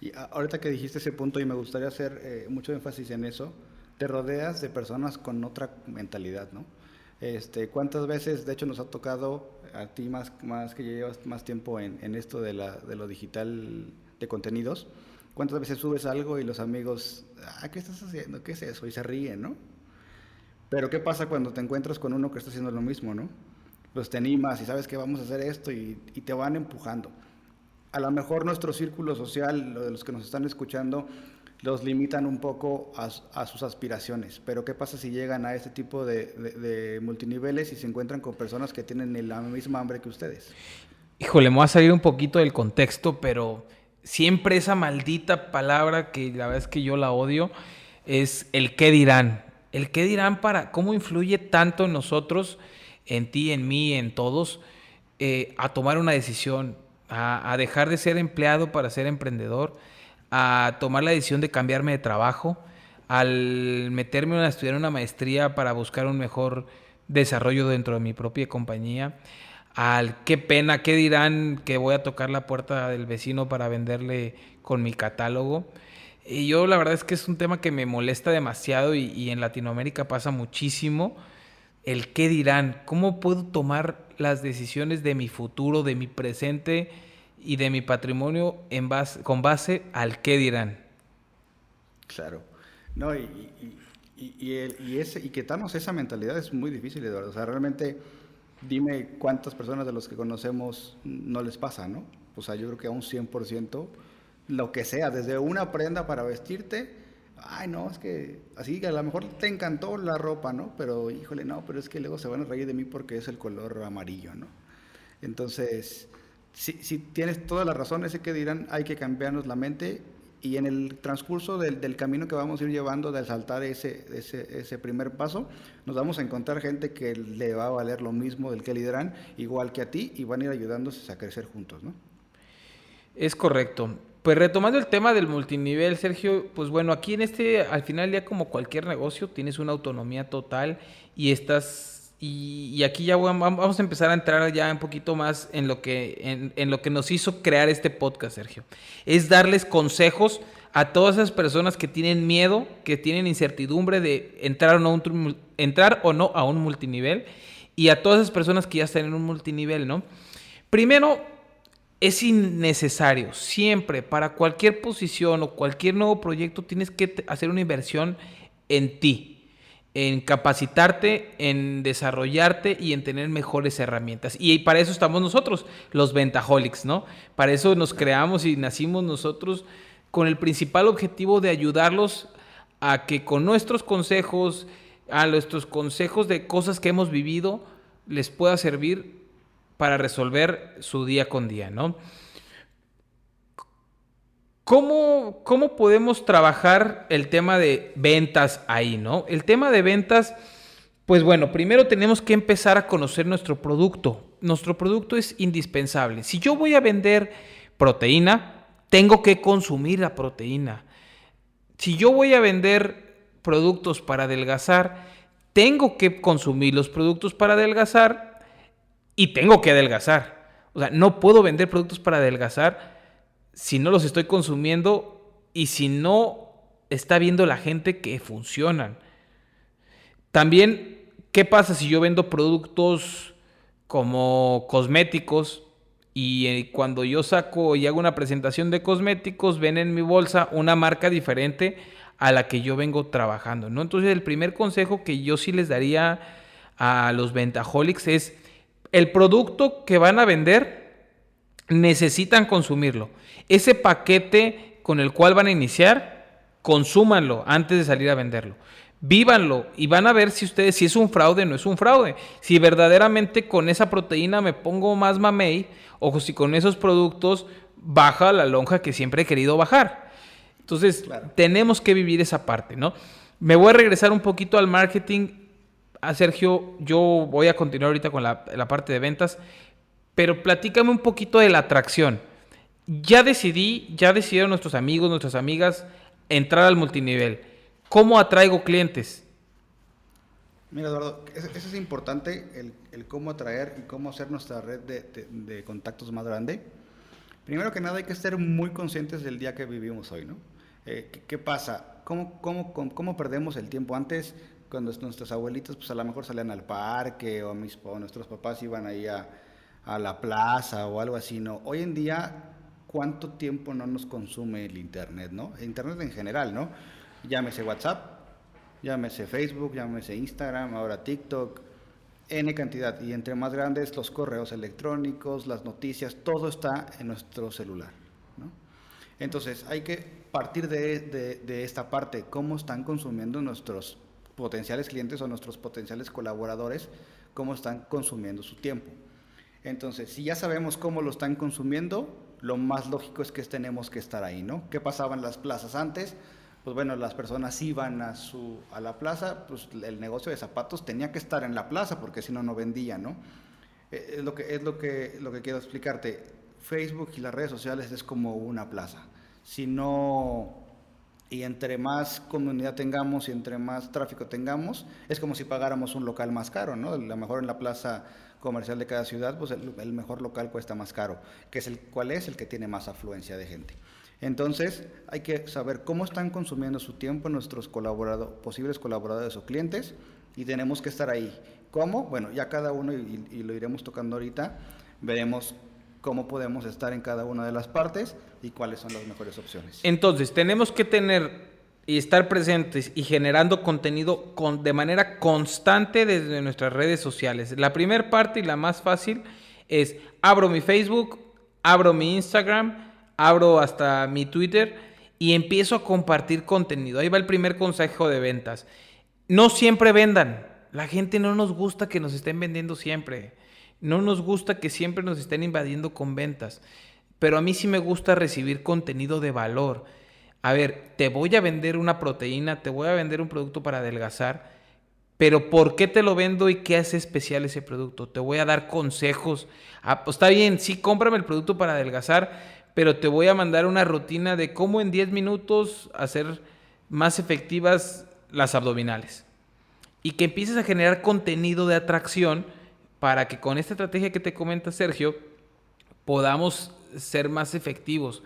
Y ahorita que dijiste ese punto y me gustaría hacer eh, mucho énfasis en eso, te rodeas de personas con otra mentalidad, ¿no? Este, ¿Cuántas veces, de hecho, nos ha tocado a ti más, más que llevas más tiempo en, en esto de, la, de lo digital de contenidos? ¿Cuántas veces subes algo y los amigos, ah, ¿qué estás haciendo? ¿Qué es eso? Y se ríen, ¿no? Pero ¿qué pasa cuando te encuentras con uno que está haciendo lo mismo, ¿no? Pues te animas y sabes que vamos a hacer esto y, y te van empujando. A lo mejor nuestro círculo social, lo de los que nos están escuchando, los limitan un poco a, sus aspiraciones. Pero ¿qué pasa si llegan a este tipo de, multiniveles y se encuentran con personas que tienen la misma hambre que ustedes? Híjole, me voy a salir un poquito del contexto, pero siempre esa maldita palabra que la verdad es que yo la odio es el qué dirán. El qué dirán para cómo influye tanto en nosotros, en ti, en mí, en todos, eh, a tomar una decisión, a dejar de ser empleado para ser emprendedor a tomar la decisión de cambiarme de trabajo, al meterme a estudiar una maestría para buscar un mejor desarrollo dentro de mi propia compañía, al qué pena, qué dirán que voy a tocar la puerta del vecino para venderle con mi catálogo. Y yo la verdad es que es un tema que me molesta demasiado y, en Latinoamérica pasa muchísimo. El qué dirán, cómo puedo tomar las decisiones de mi futuro, de mi presente, y de mi patrimonio en base, con base al qué dirán. Claro. No, y, y, y, el, y, ese, y quitarnos esa mentalidad es muy difícil, Eduardo. O sea, realmente dime cuántas personas de los que conocemos no les pasa, ¿no? O sea, yo creo que a un 100%, lo que sea, desde una prenda para vestirte, ay, no, es que así, a lo mejor te encantó la ropa, ¿no? Pero, híjole, no, pero es que luego se van a reír de mí porque es el color amarillo, ¿no? Entonces, si, tienes toda la razón, ese que dirán, hay que cambiarnos la mente y en el transcurso del, camino que vamos a ir llevando de saltar ese, ese, primer paso, nos vamos a encontrar gente que le va a valer lo mismo del que lideran, igual que a ti, y van a ir ayudándose a crecer juntos, ¿no? Es correcto. Pues retomando el tema del multinivel, Sergio, pues bueno, aquí en este, al final ya como cualquier negocio, tienes una autonomía total y estás, y, aquí ya vamos a empezar a entrar ya un poquito más en lo que, en, lo que nos hizo crear este podcast, Sergio. Es darles consejos a todas esas personas que tienen miedo, que tienen incertidumbre de entrar o no, entrar o no a un multinivel y a todas esas personas que ya están en un multinivel, ¿no? Primero, es innecesario, siempre, para cualquier posición o cualquier nuevo proyecto, tienes que hacer una inversión en ti, en capacitarte, en desarrollarte y en tener mejores herramientas. Y para eso estamos nosotros, los Ventaholics, ¿no? Para eso nos creamos y nacimos nosotros con el principal objetivo de ayudarlos a que con nuestros consejos, a nuestros consejos de cosas que hemos vivido, les pueda servir para resolver su día con día, ¿no? ¿Cómo, ¿Cómo, podemos trabajar el tema de ventas ahí, no? El tema de ventas, pues bueno, primero tenemos que empezar a conocer nuestro producto. Nuestro producto es indispensable. Si yo voy a vender proteína, tengo que consumir la proteína. Si yo voy a vender productos para adelgazar, tengo que consumir los productos para adelgazar y tengo que adelgazar. O sea, no puedo vender productos para adelgazar si no los estoy consumiendo y si no está viendo la gente que funcionan. También, ¿qué pasa si yo vendo productos como cosméticos y eh, cuando yo saco y hago una presentación de cosméticos, ven en mi bolsa una marca diferente a la que yo vengo trabajando, ¿no? Entonces, el primer consejo que yo sí les daría a los ventajolics es el producto que van a vender necesitan consumirlo. Ese paquete con el cual van a iniciar, consúmanlo antes de salir a venderlo. Vívanlo y van a ver si ustedes si es un fraude o no es un fraude. Si verdaderamente con esa proteína me pongo más mamey o si con esos productos baja la lonja que siempre he querido bajar. Entonces, tenemos que vivir esa parte, ¿no? Me voy a regresar un poquito al marketing a Sergio, yo voy a continuar ahorita con la, parte de ventas, pero platícame un poquito de la atracción. Ya decidí, ya decidieron nuestros amigos, nuestras amigas entrar al multinivel. ¿Cómo atraigo clientes? Mira, Eduardo, eso, es importante, el, cómo atraer y cómo hacer nuestra red de, contactos más grande. Primero que nada, hay que estar muy conscientes del día que vivimos hoy, ¿no? Eh, ¿qué, pasa? ¿Cómo, cómo, ¿Cómo perdemos el tiempo? Antes cuando nuestros abuelitos pues a lo mejor salían al parque o, mis, nuestros papás iban ahí a, a, la plaza o algo así, ¿no? Hoy en día, ¿cuánto tiempo no nos consume el Internet, ¿no? Internet en general, ¿no? Llámese WhatsApp, llámese Facebook, llámese Instagram, ahora TikTok, N cantidad. Y entre más grandes, los correos electrónicos, las noticias, todo está en nuestro celular, ¿no? Entonces, hay que partir de, de, de esta parte, cómo están consumiendo nuestros potenciales clientes o nuestros potenciales colaboradores cómo están consumiendo su tiempo. Entonces, si ya sabemos cómo lo están consumiendo, lo más lógico es que tenemos que estar ahí, ¿no? ¿Qué pasaba en las plazas antes? Pues bueno, las personas iban a, su, a la plaza, pues el negocio de zapatos tenía que estar en la plaza porque si no, no vendía, ¿no? Eh, es lo que, es lo que, lo que quiero explicarte. Facebook y las redes sociales es como una plaza. Si no y entre más comunidad tengamos y entre más tráfico tengamos, es como si pagáramos un local más caro, ¿no? A lo mejor en la plaza comercial de cada ciudad, pues el, mejor local cuesta más caro, que es el cuál es el que tiene más afluencia de gente. Entonces, hay que saber cómo están consumiendo su tiempo nuestros colaboradores, posibles colaboradores o clientes y tenemos que estar ahí. ¿Cómo? Bueno, ya cada uno, y, y lo iremos tocando ahorita, veremos cómo podemos estar en cada una de las partes y cuáles son las mejores opciones. Entonces, tenemos que tener y estar presentes y generando contenido con, de manera constante desde nuestras redes sociales. La primera parte y la más fácil es abro mi Facebook, abro mi Instagram, abro hasta mi Twitter y empiezo a compartir contenido. Ahí va el primer consejo de ventas. No siempre vendan. La gente no nos gusta que nos estén vendiendo siempre. No nos gusta que siempre nos estén invadiendo con ventas, pero a mí sí me gusta recibir contenido de valor. A ver, te voy a vender una proteína, te voy a vender un producto para adelgazar, pero ¿por qué te lo vendo y qué hace especial ese producto? Te voy a dar consejos. Ah, pues está bien, sí, cómprame el producto para adelgazar, pero te voy a mandar una rutina de cómo en 10 minutos hacer más efectivas las abdominales. Y que empieces a generar contenido de atracción para que con esta estrategia que te comenta Sergio podamos ser más efectivos.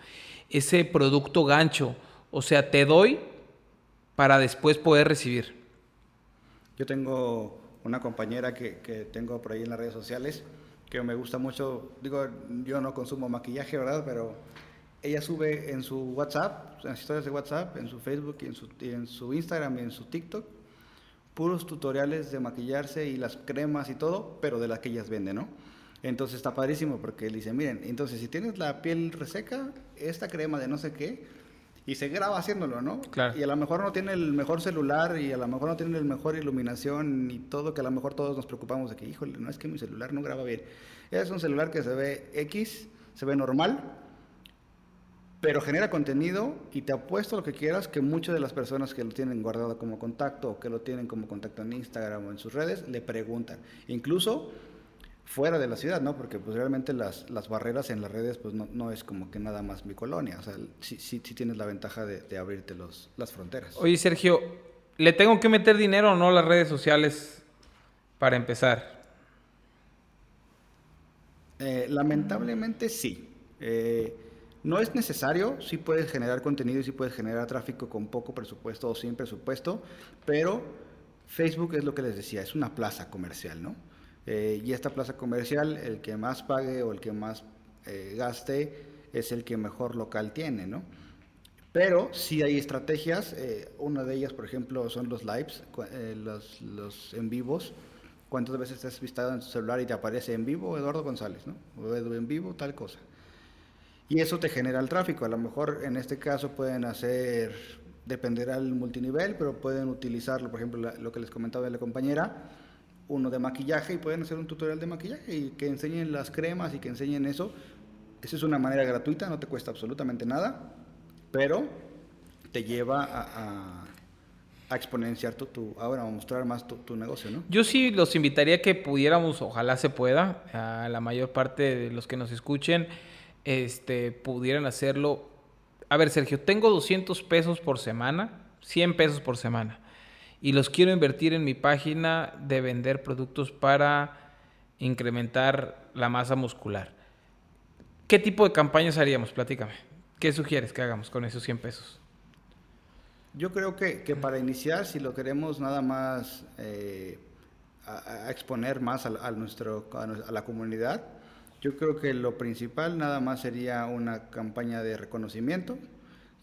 Ese producto gancho, o sea, te doy para después poder recibir. Yo tengo una compañera que, que tengo por ahí en las redes sociales que me gusta mucho, digo, yo no consumo maquillaje, ¿verdad? Pero ella sube en su WhatsApp, en las historias de WhatsApp, en su Facebook y en su, en su Instagram y en su TikTok, puros tutoriales de maquillarse y las cremas y todo, pero de las que ellas venden, ¿no? Entonces está padrísimo porque él dice, miren, entonces si tienes la piel reseca, esta crema de no sé qué, y se graba haciéndolo, ¿no? Claro. Y a lo mejor no tiene el mejor celular y a lo mejor no tiene el mejor iluminación y todo, que a lo mejor todos nos preocupamos de que, híjole, no es que mi celular no graba bien. Es un celular que se ve X, se ve normal, pero genera contenido y te apuesto lo que quieras que muchas de las personas que lo tienen guardado como contacto o que lo tienen como contacto en Instagram o en sus redes le preguntan. Incluso fuera de la ciudad, ¿no? Porque pues realmente las, las barreras en las redes pues no, no, es como que nada más mi colonia, o sea, sí, sí, sí tienes la ventaja de, de, abrirte los, las fronteras. Oye Sergio, ¿le tengo que meter dinero o no a las redes sociales para empezar? Eh, lamentablemente sí. Eh, no es necesario, sí puedes generar contenido y sí puedes generar tráfico con poco presupuesto o sin presupuesto, pero Facebook es lo que les decía, es una plaza comercial, ¿no? Eh, y esta plaza comercial, el que más pague o el que más eh, gaste es el que mejor local tiene, ¿no? Pero sí hay estrategias, eh, una de ellas, por ejemplo, son los lives, los, los, en vivos. ¿Cuántas veces te has visto en tu celular y te aparece en vivo Eduardo González, ¿no? O en vivo tal cosa. Y eso te genera el tráfico. A lo mejor en este caso pueden hacer, dependerá del multinivel, pero pueden utilizarlo, por ejemplo, lo que les comentaba de la compañera, uno de maquillaje y pueden hacer un tutorial de maquillaje y que enseñen las cremas y que enseñen eso. Esa es una manera gratuita, no te cuesta absolutamente nada, pero te lleva a, a, a exponenciar tu, tu, ahora a mostrar más tu, negocio, ¿no? Yo sí los invitaría que pudiéramos, ojalá se pueda, a la mayor parte de los que nos escuchen, este, pudieran hacerlo. A ver, Sergio, tengo 200 pesos por semana, 100 pesos por semana y los quiero invertir en mi página de vender productos para incrementar la masa muscular. ¿Qué tipo de campañas haríamos? Platícame. ¿Qué sugieres que hagamos con esos 100 pesos? Yo creo que, que para iniciar, si lo queremos nada más eh, exponer más a, a nuestro, a, la comunidad, yo creo que lo principal nada más sería una campaña de reconocimiento,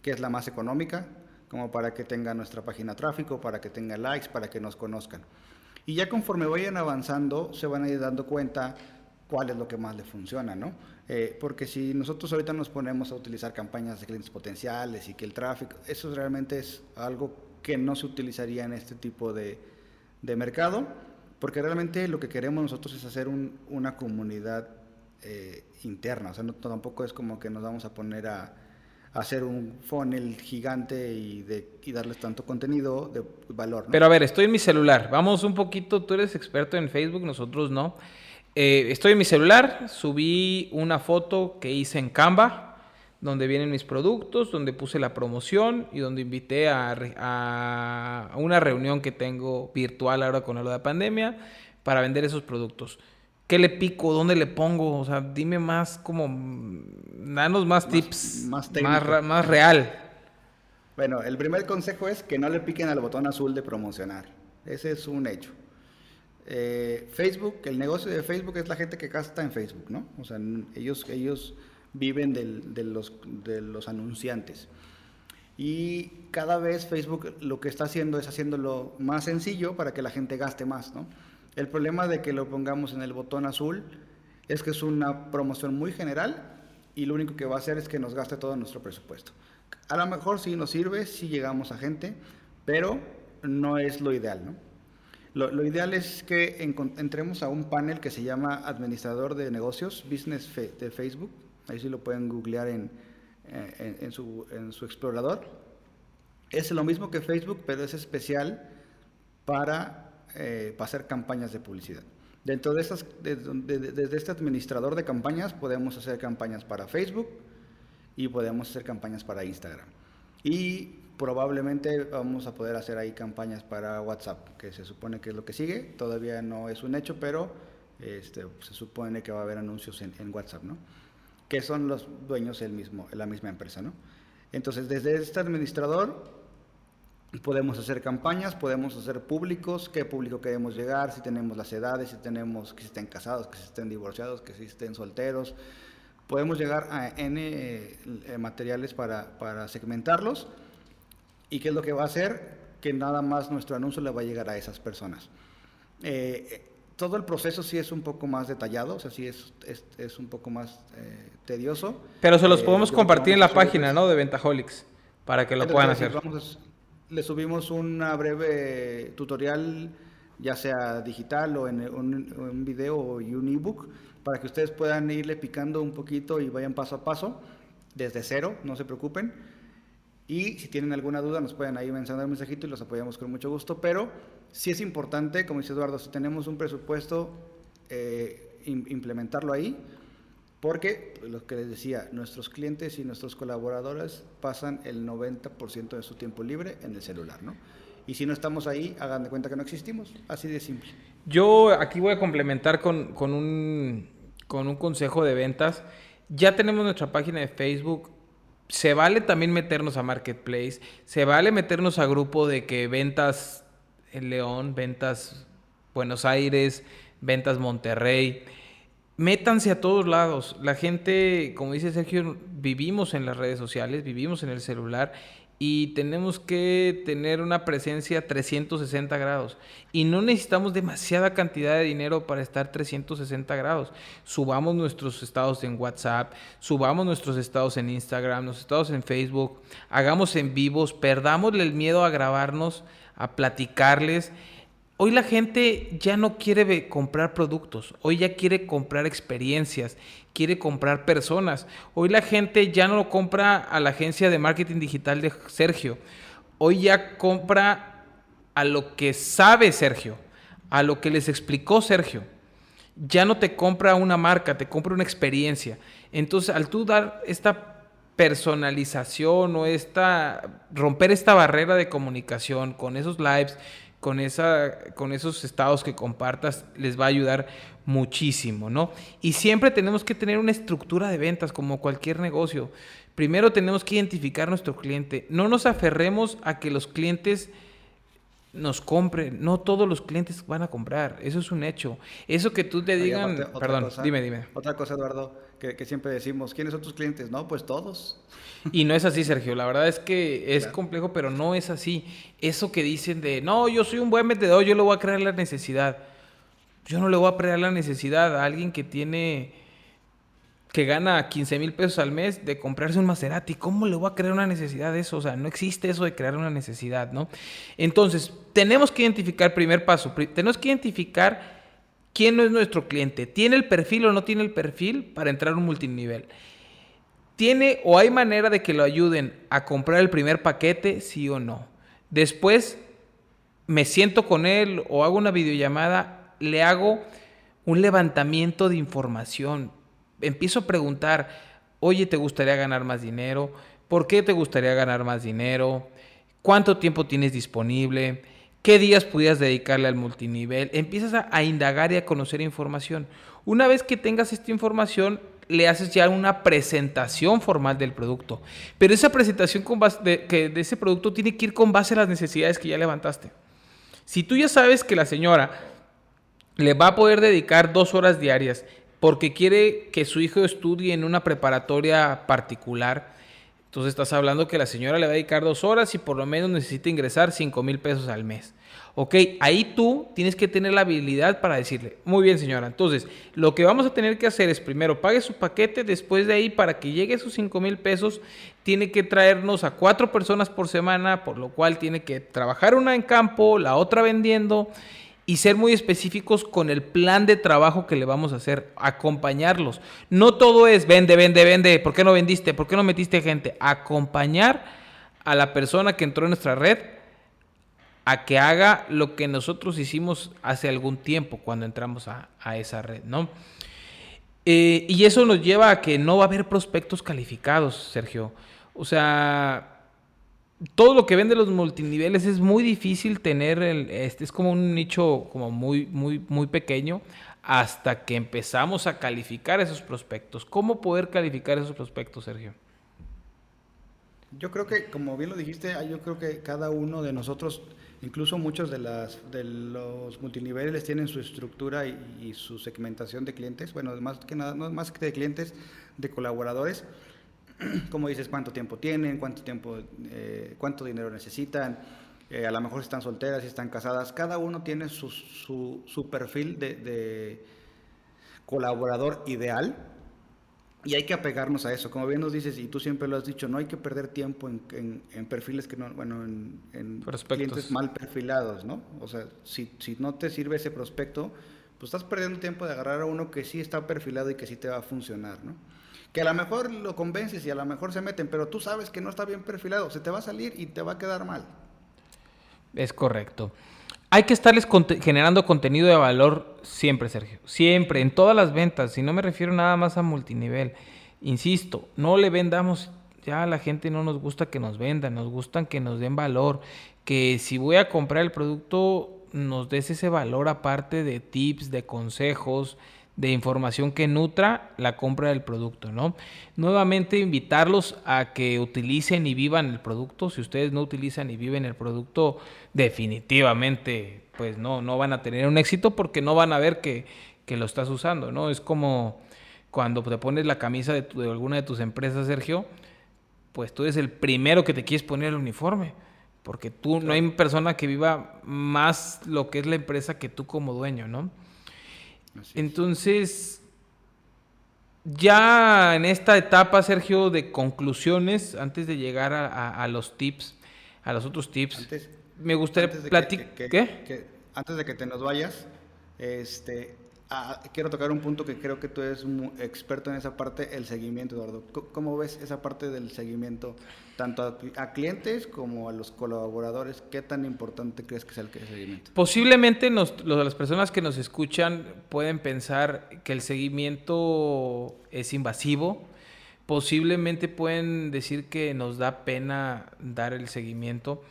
que es la más económica, como para que tenga nuestra página tráfico, para que tenga likes, para que nos conozcan. Y ya conforme vayan avanzando, se van a ir dando cuenta cuál es lo que más le funciona, ¿no? Eh, porque si nosotros ahorita nos ponemos a utilizar campañas de clientes potenciales y que el tráfico, eso realmente es algo que no se utilizaría en este tipo de, de mercado, porque realmente lo que queremos nosotros es hacer un, una comunidad eh, interna, o sea, no, tampoco es como que nos vamos a poner a, hacer un funnel gigante y, de, y darles tanto contenido de valor. Pero a ver, estoy en mi celular. Vamos un poquito, tú eres experto en Facebook, nosotros no. Eh, estoy en mi celular, subí una foto que hice en Canva, donde vienen mis productos, donde puse la promoción y donde invité a, a, a una reunión que tengo virtual ahora con la pandemia para vender esos productos. ¿Qué le pico? ¿Dónde le pongo? O sea, dime más como, danos más, más tips, más, más, más, real. Bueno, el primer consejo es que no le piquen al botón azul de promocionar. Ese es un hecho. Eh, Facebook, el negocio de Facebook es la gente que gasta en Facebook, ¿no? O sea, ellos, ellos viven del, de, los, de los anunciantes. Y cada vez Facebook lo que está haciendo es haciéndolo más sencillo para que la gente gaste más, ¿no? El problema de que lo pongamos en el botón azul es que es una promoción muy general y lo único que va a hacer es que nos gaste todo nuestro presupuesto. A lo mejor sí nos sirve, sí llegamos a gente, pero no es lo ideal, ¿no? Lo, ideal es que entremos a un panel que se llama Administrador de Negocios, Business de Facebook. Ahí sí lo pueden googlear en, en, en, su, en su explorador. Es lo mismo que Facebook, pero es especial para eh, para hacer campañas de publicidad. Dentro de estas, desde de, de, de este administrador de campañas podemos hacer campañas para Facebook y podemos hacer campañas para Instagram. Y probablemente vamos a poder hacer ahí campañas para WhatsApp, que se supone que es lo que sigue. Todavía no es un hecho, pero este, se supone que va a haber anuncios en, en WhatsApp, ¿no? Que son los dueños del mismo, la misma empresa, ¿no? Entonces, desde este administrador podemos hacer campañas, podemos hacer públicos, qué público queremos llegar, si tenemos las edades, si tenemos que estén casados, que estén divorciados, que estén solteros. Podemos llegar a N eh, materiales para, para segmentarlos. ¿Y qué es lo que va a hacer? Que nada más nuestro anuncio le va a llegar a esas personas. Eh, todo el proceso sí es un poco más detallado, o sea, sí es, es, un poco más eh, tedioso. Pero se los podemos compartir en la página, ¿no? De Ventaholics, para que lo puedan hacer. Vamos le subimos una breve tutorial, ya sea digital o en un, video y un ebook, para que ustedes puedan irle picando un poquito y vayan paso a paso, desde cero, no se preocupen. Y si tienen alguna duda, nos pueden ahí mencionar un mensajito y los apoyamos con mucho gusto. Pero sí es importante, como dice Eduardo, si tenemos un presupuesto, eh, implementarlo ahí porque, lo que les decía, nuestros clientes y nuestros colaboradores pasan el 90% de su tiempo libre en el celular, ¿no? Y si no estamos ahí, hagan de cuenta que no existimos. Así de simple. Yo aquí voy a complementar con, con, un, con un consejo de ventas. Ya tenemos nuestra página de Facebook. Se vale también meternos a Marketplace. Se vale meternos a grupo de que ventas en León, ventas Buenos Aires, ventas Monterrey métanse a todos lados. La gente, como dice Sergio, vivimos en las redes sociales, vivimos en el celular y tenemos que tener una presencia 360 grados. Y no necesitamos demasiada cantidad de dinero para estar 360 grados. Subamos nuestros estados en WhatsApp, subamos nuestros estados en Instagram, nuestros estados en Facebook, hagamos en vivos, perdámosle el miedo a grabarnos, a platicarles Hoy la gente ya no quiere comprar productos, hoy ya quiere comprar experiencias, quiere comprar personas. Hoy la gente ya no lo compra a la agencia de marketing digital de Sergio, hoy ya compra a lo que sabe Sergio, a lo que les explicó Sergio. Ya no te compra una marca, te compra una experiencia. Entonces, al tú dar esta personalización o esta romper esta barrera de comunicación con esos lives, con, esa, con esos estados que compartas les va a ayudar muchísimo, ¿no? Y siempre tenemos que tener una estructura de ventas como cualquier negocio. Primero tenemos que identificar nuestro cliente. No nos aferremos a que los clientes nos compren. No todos los clientes van a comprar. Eso es un hecho. Eso que tú te digan... perdón, dime, dime. Otra cosa, Eduardo, que, que, siempre decimos, ¿quiénes son tus clientes? No, pues todos. Y no es así, Sergio. La verdad es que es complejo, pero no es así. Eso que dicen de, no, yo soy un buen vendedor, yo le voy a crear la necesidad. Yo no le voy a crear la necesidad a alguien que tiene, que gana 15 mil pesos al mes de comprarse un Maserati. ¿Cómo le voy a crear una necesidad de eso? O sea, no existe eso de crear una necesidad, ¿no? Entonces, tenemos que identificar, primer paso, tenemos que identificar quién no es nuestro cliente. ¿Tiene el perfil o no tiene el perfil para entrar a un multinivel? ¿Tiene o hay manera de que lo ayuden a comprar el primer paquete, sí o no? Después me siento con él o hago una videollamada, le hago un levantamiento de información. Empiezo a preguntar, oye, ¿te gustaría ganar más dinero? ¿Por qué te gustaría ganar más dinero? ¿Cuánto tiempo tienes disponible? ¿Qué días pudieras dedicarle al multinivel? Empiezas a, indagar y a conocer información. Una vez que tengas esta información, le haces ya una presentación formal del producto. Pero esa presentación que de ese producto tiene que ir con base a las necesidades que ya levantaste. Si tú ya sabes que la señora le va a poder dedicar dos horas diarias porque quiere que su hijo estudie en una preparatoria particular, entonces estás hablando que la señora le va a dedicar dos horas y por lo menos necesita ingresar 5 mil pesos al mes. Ok, ahí tú tienes que tener la habilidad para decirle, muy bien señora, entonces lo que vamos a tener que hacer es primero pague su paquete, después de ahí para que llegue sus 5 mil pesos tiene que traernos a cuatro personas por semana, por lo cual tiene que trabajar una en campo, la otra vendiendo y ser muy específicos con el plan de trabajo que le vamos a hacer, acompañarlos. No todo es vende, vende, vende, ¿por qué no vendiste? ¿Por qué no metiste gente? Acompañar a la persona que entró en nuestra red a que haga lo que nosotros hicimos hace algún tiempo cuando entramos a, esa red, ¿no? Eh, y eso nos lleva a que no va a haber prospectos calificados, Sergio. O sea, todo lo que vende los multiniveles es muy difícil tener el, este es como un nicho como muy muy muy pequeño hasta que empezamos a calificar esos prospectos. ¿Cómo poder calificar esos prospectos, Sergio? Yo creo que, como bien lo dijiste, yo creo que cada uno de nosotros, incluso muchos de, las, de los multiniveles tienen su estructura y, su segmentación de clientes, bueno, más que nada, no más que de clientes, de colaboradores. Como dices, cuánto tiempo tienen, cuánto tiempo, eh, cuánto dinero necesitan, eh, a lo mejor están solteras, están casadas, cada uno tiene su, su, perfil de, colaborador ideal y hay que apegarnos a eso. Como bien nos dices, y tú siempre lo has dicho, no hay que perder tiempo en, en, perfiles que no, bueno, en, clientes mal perfilados, ¿no? O sea, si, si no te sirve ese prospecto, pues estás perdiendo tiempo de agarrar a uno que sí está perfilado y que sí te va a funcionar, ¿no? Que a lo mejor lo convences y a lo mejor se meten, pero tú sabes que no está bien perfilado, se te va a salir y te va a quedar mal. Es correcto. Hay que estarles generando contenido de valor siempre, Sergio. Siempre, en todas las ventas. Si no me refiero nada más a multinivel. Insisto, no le vendamos. Ya a la gente no nos gusta que nos vendan, nos gustan que nos den valor. Que si voy a comprar el producto, nos des ese valor aparte de tips, de consejos, de información que nutra la compra del producto, ¿no? Nuevamente invitarlos a que utilicen y vivan el producto. Si ustedes no utilizan y viven el producto, definitivamente, pues no, no van a tener un éxito porque no van a ver que, que lo estás usando, ¿no? Es como cuando te pones la camisa de, de alguna de tus empresas, Sergio, pues tú eres el primero que te quieres poner el uniforme. Porque tú, no hay persona que viva más lo que es la empresa que tú como dueño, ¿no? Entonces, ya en esta etapa, Sergio, de conclusiones, antes de llegar a, los tips, a los otros tips, me gustaría platicar. ¿Qué? antes de que te nos vayas, este, Ah, quiero tocar un punto que creo que tú eres experto en esa parte, el seguimiento, Eduardo. ¿Cómo ves esa parte del seguimiento, tanto a, clientes como a los colaboradores? ¿Qué tan importante crees que sea el seguimiento? Posiblemente las personas que nos escuchan pueden pensar que el seguimiento es invasivo. Posiblemente pueden decir que nos da pena dar el seguimiento.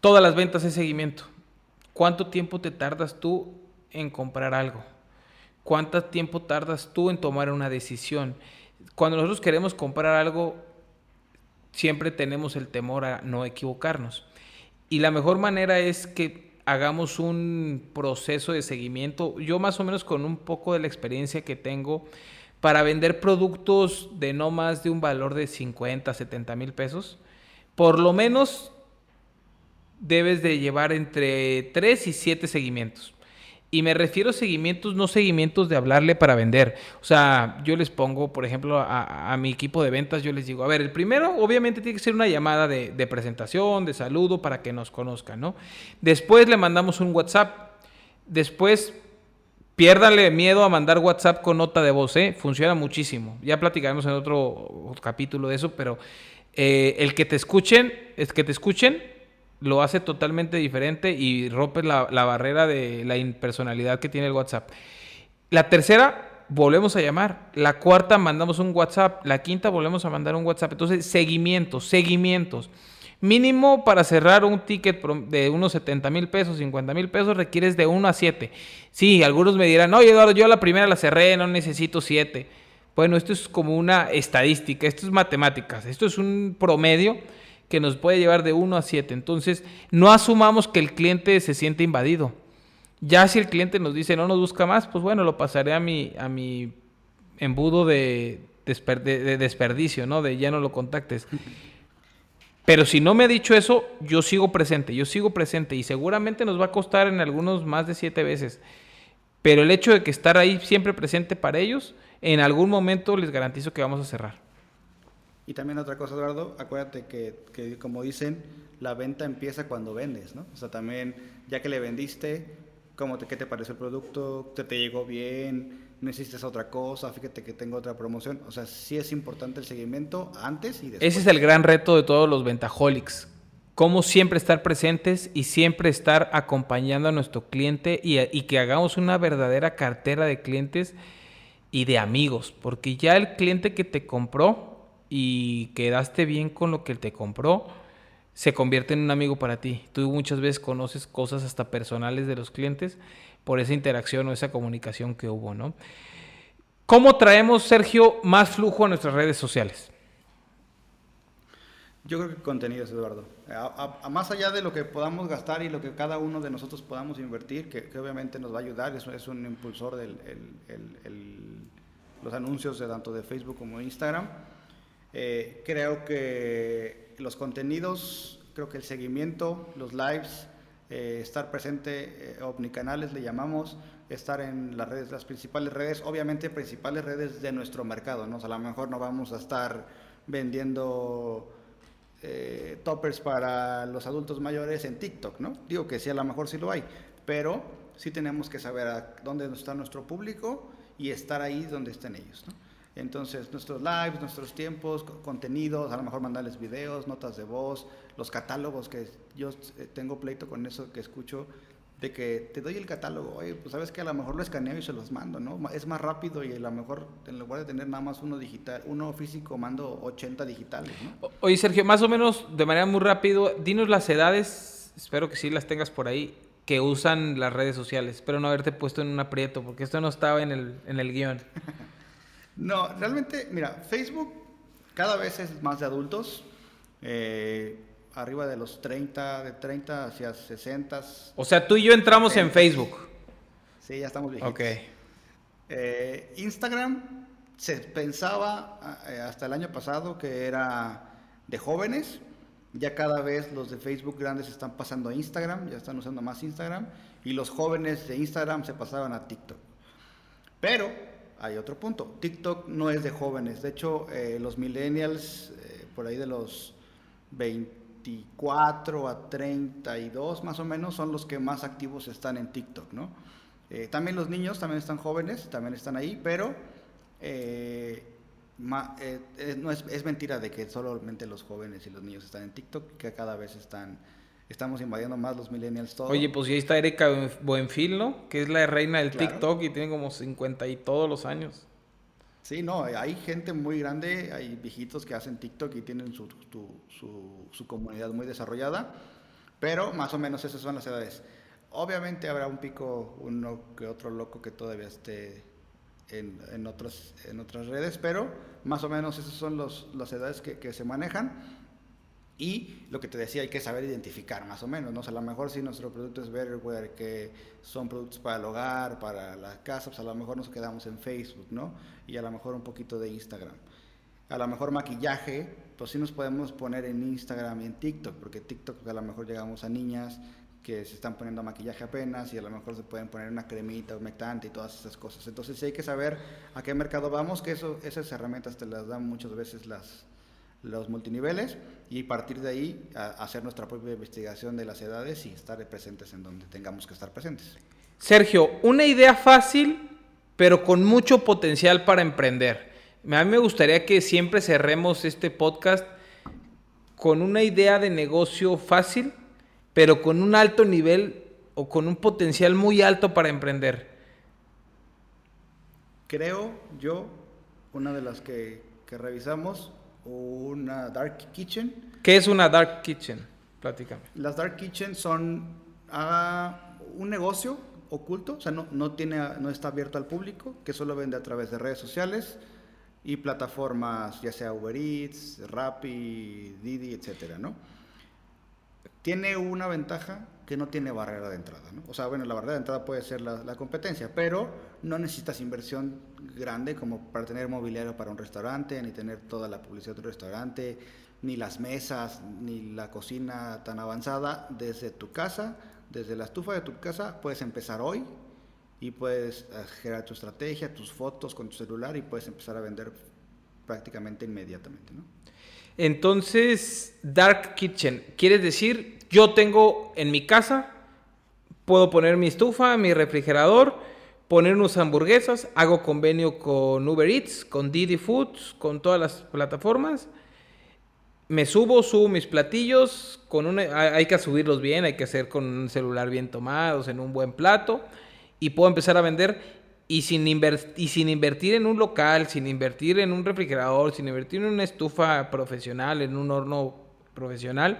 Todas las ventas es seguimiento. ¿Cuánto tiempo te tardas tú en comprar algo? ¿Cuánto tiempo tardas tú en tomar una decisión? Cuando nosotros queremos comprar algo, siempre tenemos el temor a no equivocarnos. Y la mejor manera es que hagamos un proceso de seguimiento. Yo más o menos con un poco de la experiencia que tengo para vender productos de no más de un valor de 50, 70 mil pesos, por lo menos debes de llevar entre 3 y 7 seguimientos. Y me refiero a seguimientos, no seguimientos de hablarle para vender. O sea, yo les pongo, por ejemplo, a, mi equipo de ventas, yo les digo, a ver, el primero obviamente tiene que ser una llamada de, presentación, de saludo, para que nos conozcan, ¿no? Después le mandamos un WhatsApp. Después, piérdale miedo a mandar WhatsApp con nota de voz, ¿eh? Funciona muchísimo. Ya platicaremos en otro capítulo de eso, pero eh, el que te escuchen, es que te escuchen lo hace totalmente diferente y rompe la, barrera de la impersonalidad que tiene el WhatsApp. La tercera, volvemos a llamar. La cuarta, mandamos un WhatsApp. La quinta, volvemos a mandar un WhatsApp. Entonces, seguimientos, seguimientos. Mínimo para cerrar un ticket de unos 70 mil pesos, 50 mil pesos, requieres de 1 a 7. Sí, algunos me dirán, no, Eduardo, yo la primera la cerré, no necesito 7. Bueno, esto es como una estadística, esto es matemáticas, esto es un promedio que nos puede llevar de 1 a 7. Entonces, no asumamos que el cliente se siente invadido. Ya si el cliente nos dice no nos busca más, pues bueno, lo pasaré a mi, a mi embudo de, de desperdicio, ¿no? De ya no lo contactes. Pero si no me ha dicho eso, yo sigo presente, yo sigo presente y seguramente nos va a costar en algunos más de siete veces. Pero el hecho de que estar ahí siempre presente para ellos, en algún momento les garantizo que vamos a cerrar. Y también otra cosa, Eduardo, acuérdate que, que, como dicen, la venta empieza cuando vendes, ¿no? O sea, también, ya que le vendiste, ¿cómo te, ¿qué te pareció el producto? ¿Te, te llegó bien? ¿Necesitas otra cosa? Fíjate que tengo otra promoción. O sea, sí es importante el seguimiento antes y después. Ese es el gran reto de todos los ventajolics. Cómo siempre estar presentes y siempre estar acompañando a nuestro cliente y, y que hagamos una verdadera cartera de clientes y de amigos, porque ya el cliente que te compró y quedaste bien con lo que te compró, se convierte en un amigo para ti. Tú muchas veces conoces cosas hasta personales de los clientes por esa interacción o esa comunicación que hubo, ¿no? ¿Cómo traemos, Sergio, más flujo a nuestras redes sociales? Yo creo que contenidos, Eduardo. A, más allá de lo que podamos gastar y lo que cada uno de nosotros podamos invertir, que, obviamente nos va a ayudar, es, es un impulsor de los anuncios de tanto de Facebook como de Instagram. Eh, creo que los contenidos, creo que el seguimiento, los lives, eh, estar presente, eh, omnicanales le llamamos, estar en las redes, las principales redes, obviamente principales redes de nuestro mercado, ¿no? a lo mejor no vamos a estar vendiendo eh, toppers para los adultos mayores en TikTok, ¿no? Digo que sí, a lo mejor sí lo hay, pero sí tenemos que saber dónde está nuestro público y estar ahí donde estén ellos, ¿no? Entonces, nuestros lives, nuestros tiempos, contenidos, a lo mejor mandarles videos, notas de voz, los catálogos, que yo eh, tengo pleito con eso que escucho de que te doy el catálogo, oye, pues sabes que a lo mejor lo escaneo y se los mando, ¿no? Es más rápido y a lo mejor en lugar de tener nada más uno digital, uno físico, mando 80 digitales, ¿no? Oye, Sergio, más o menos de manera muy rápido, dinos las edades, espero que sí las tengas por ahí, que usan las redes sociales. Espero no haberte puesto en un aprieto, porque esto no estaba en el, en el guion. no, realmente, mira, Facebook cada vez es más de adultos. Eh, arriba de los 30, de 30 hacia 60. O sea, tú y yo entramos en Facebook. Sí, ya estamos viejitos. Ok. Eh, Instagram se pensaba eh, hasta el año pasado que era de jóvenes. Ya cada vez los de Facebook grandes están pasando a Instagram, ya están usando más Instagram. Y los jóvenes de Instagram se pasaban a TikTok. Pero hay otro punto. TikTok no es de jóvenes. De hecho, eh, los millennials, por ahí de los 20 24 a 32 más o menos son los que más activos están en TikTok, ¿no? Eh, también los niños también están jóvenes, también están ahí, pero eh, eh, no es, mentira de que solamente los jóvenes y los niños están en TikTok, que cada vez están, estamos invadiendo más los millennials todos. Oye, pues ahí está Erika Buenfil, ¿no? Que es la reina del TikTok y tiene como 50 y todos los años. Sí, no, hay gente muy grande, hay viejitos que hacen TikTok y tienen su, su, comunidad muy desarrollada, pero más o menos esas son las edades. Obviamente habrá un pico, uno que otro loco que todavía esté en, en, otras, en otras redes, pero más o menos esas son los, las edades que, que se manejan. Y lo que te decía, hay que saber identificar más o menos, ¿no? O a lo mejor si nuestro producto es Betterware, que son productos para el hogar, para la casa, pues a lo mejor nos quedamos en Facebook, ¿no? Y a lo mejor un poquito de Instagram. A lo mejor maquillaje, pues sí nos podemos poner en Instagram y en TikTok, porque TikTok pues a lo mejor llegamos a niñas que se están poniendo maquillaje apenas y a lo mejor se pueden poner una cremita humectante y todas esas cosas. Entonces sí hay que saber a qué mercado vamos, que eso, esas herramientas te las dan muchas veces las, los multiniveles y partir de ahí hacer nuestra propia investigación de las edades y estar presentes en donde tengamos que estar presentes. Sergio, una idea fácil, pero con mucho potencial para emprender. A mí me gustaría que siempre cerremos este podcast con una idea de negocio fácil, pero con un alto nivel o con un potencial muy alto para emprender. Creo yo, una de las que, que revisamos, una dark kitchen. ¿Qué es una dark kitchen? Platícame. Las dark kitchen son ah, un negocio oculto, o sea, no, no, tiene, no está abierto al público, que solo vende a través de redes sociales y plataformas, ya sea Uber Eats, Rappi, Didi, etcétera, ¿no? Tiene una ventaja que no tiene barrera de entrada. ¿no? O sea, bueno, la barrera de entrada puede ser la, competencia, pero no necesitas inversión grande como para tener mobiliario para un restaurante, ni tener toda la publicidad de un restaurante, ni las mesas, ni la cocina tan avanzada. Desde tu casa, desde la estufa de tu casa, puedes empezar hoy y puedes eh, generar tu estrategia, tus fotos con tu celular y puedes empezar a vender prácticamente inmediatamente. ¿no? Entonces, Dark Kitchen, ¿quieres decir yo tengo en mi casa, puedo poner mi estufa, mi refrigerador, poner unas hamburguesas, hago convenio con Uber Eats, con Didi Foods, con todas las plataformas. Me subo, subo mis platillos, con una, hay que subirlos bien, hay que hacer con un celular bien tomados, en un buen plato, y puedo empezar a vender. y sin, y sin invertir en un local, sin invertir en un refrigerador, sin invertir en una estufa profesional, en un horno profesional,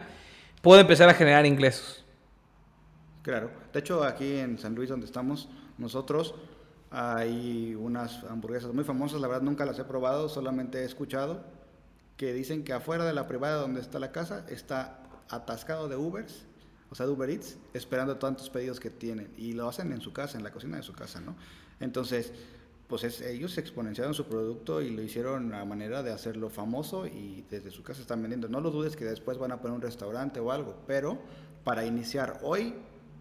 puede empezar a generar ingresos. Claro. De hecho, aquí en San Luis, donde estamos nosotros, hay unas hamburguesas muy famosas, la verdad nunca las he probado, solamente he escuchado que dicen que afuera de la privada donde está la casa está atascado de Ubers, o sea, de Uber Eats, esperando tantos pedidos que tienen. Y lo hacen en su casa, en la cocina de su casa, ¿no? Entonces, pues ellos exponenciaron su producto y lo hicieron a manera de hacerlo famoso y desde su casa están vendiendo. No lo dudes que después van a poner un restaurante o algo, pero para iniciar hoy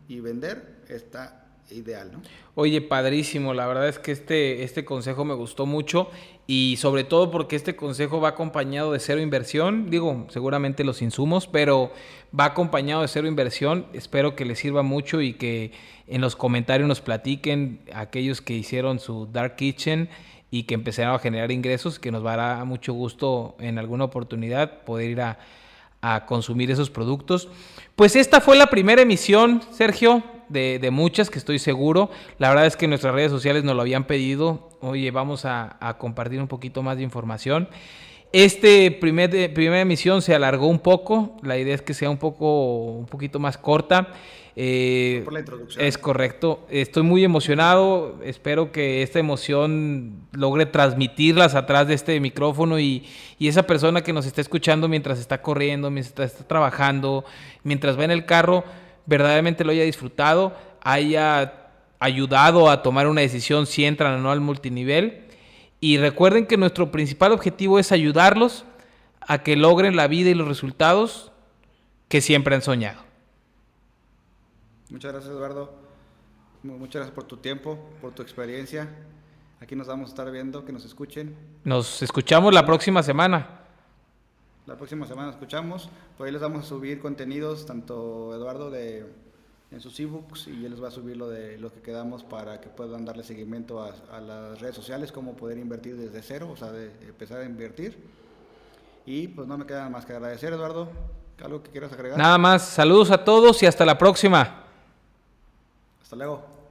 y vender está ideal, ¿no? Oye, padrísimo, la verdad es que este, este consejo me gustó mucho y sobre todo porque este consejo va acompañado de cero inversión, digo, seguramente los insumos, pero va acompañado de cero inversión, espero que les sirva mucho y que en los comentarios nos platiquen aquellos que hicieron su Dark Kitchen y que empezaron a generar ingresos, que nos dará mucho gusto en alguna oportunidad poder ir a, a consumir esos productos. Pues esta fue la primera emisión, Sergio, de, muchas que estoy seguro. La verdad es que nuestras redes sociales nos lo habían pedido. Oye, vamos a, compartir un poquito más de información. Este primer, primera emisión se alargó un poco. La idea es que sea un poco, un poquito más corta. Eh, Por la introducción. Es correcto. Estoy muy emocionado. Espero que esta emoción logre transmitirlas atrás de este micrófono y, y esa persona que nos está escuchando mientras está corriendo, mientras está trabajando, mientras va en el carro, verdaderamente lo haya disfrutado, haya ayudado a tomar una decisión si entran o no al multinivel. Y recuerden que nuestro principal objetivo es ayudarlos a que logren la vida y los resultados que siempre han soñado. Muchas gracias Eduardo, muchas gracias por tu tiempo, por tu experiencia. Aquí nos vamos a estar viendo, que nos escuchen. Nos escuchamos la próxima semana. La próxima semana escuchamos. Por ahí les vamos a subir contenidos, tanto Eduardo de, en sus ebooks y él les va a subir lo de lo que quedamos para que puedan darle seguimiento a, las redes sociales, cómo poder invertir desde cero, o sea, de empezar a invertir. Y pues no me queda más que agradecer, Eduardo. ¿Algo que quieras agregar? Nada más. Saludos a todos y hasta la próxima. Hasta luego.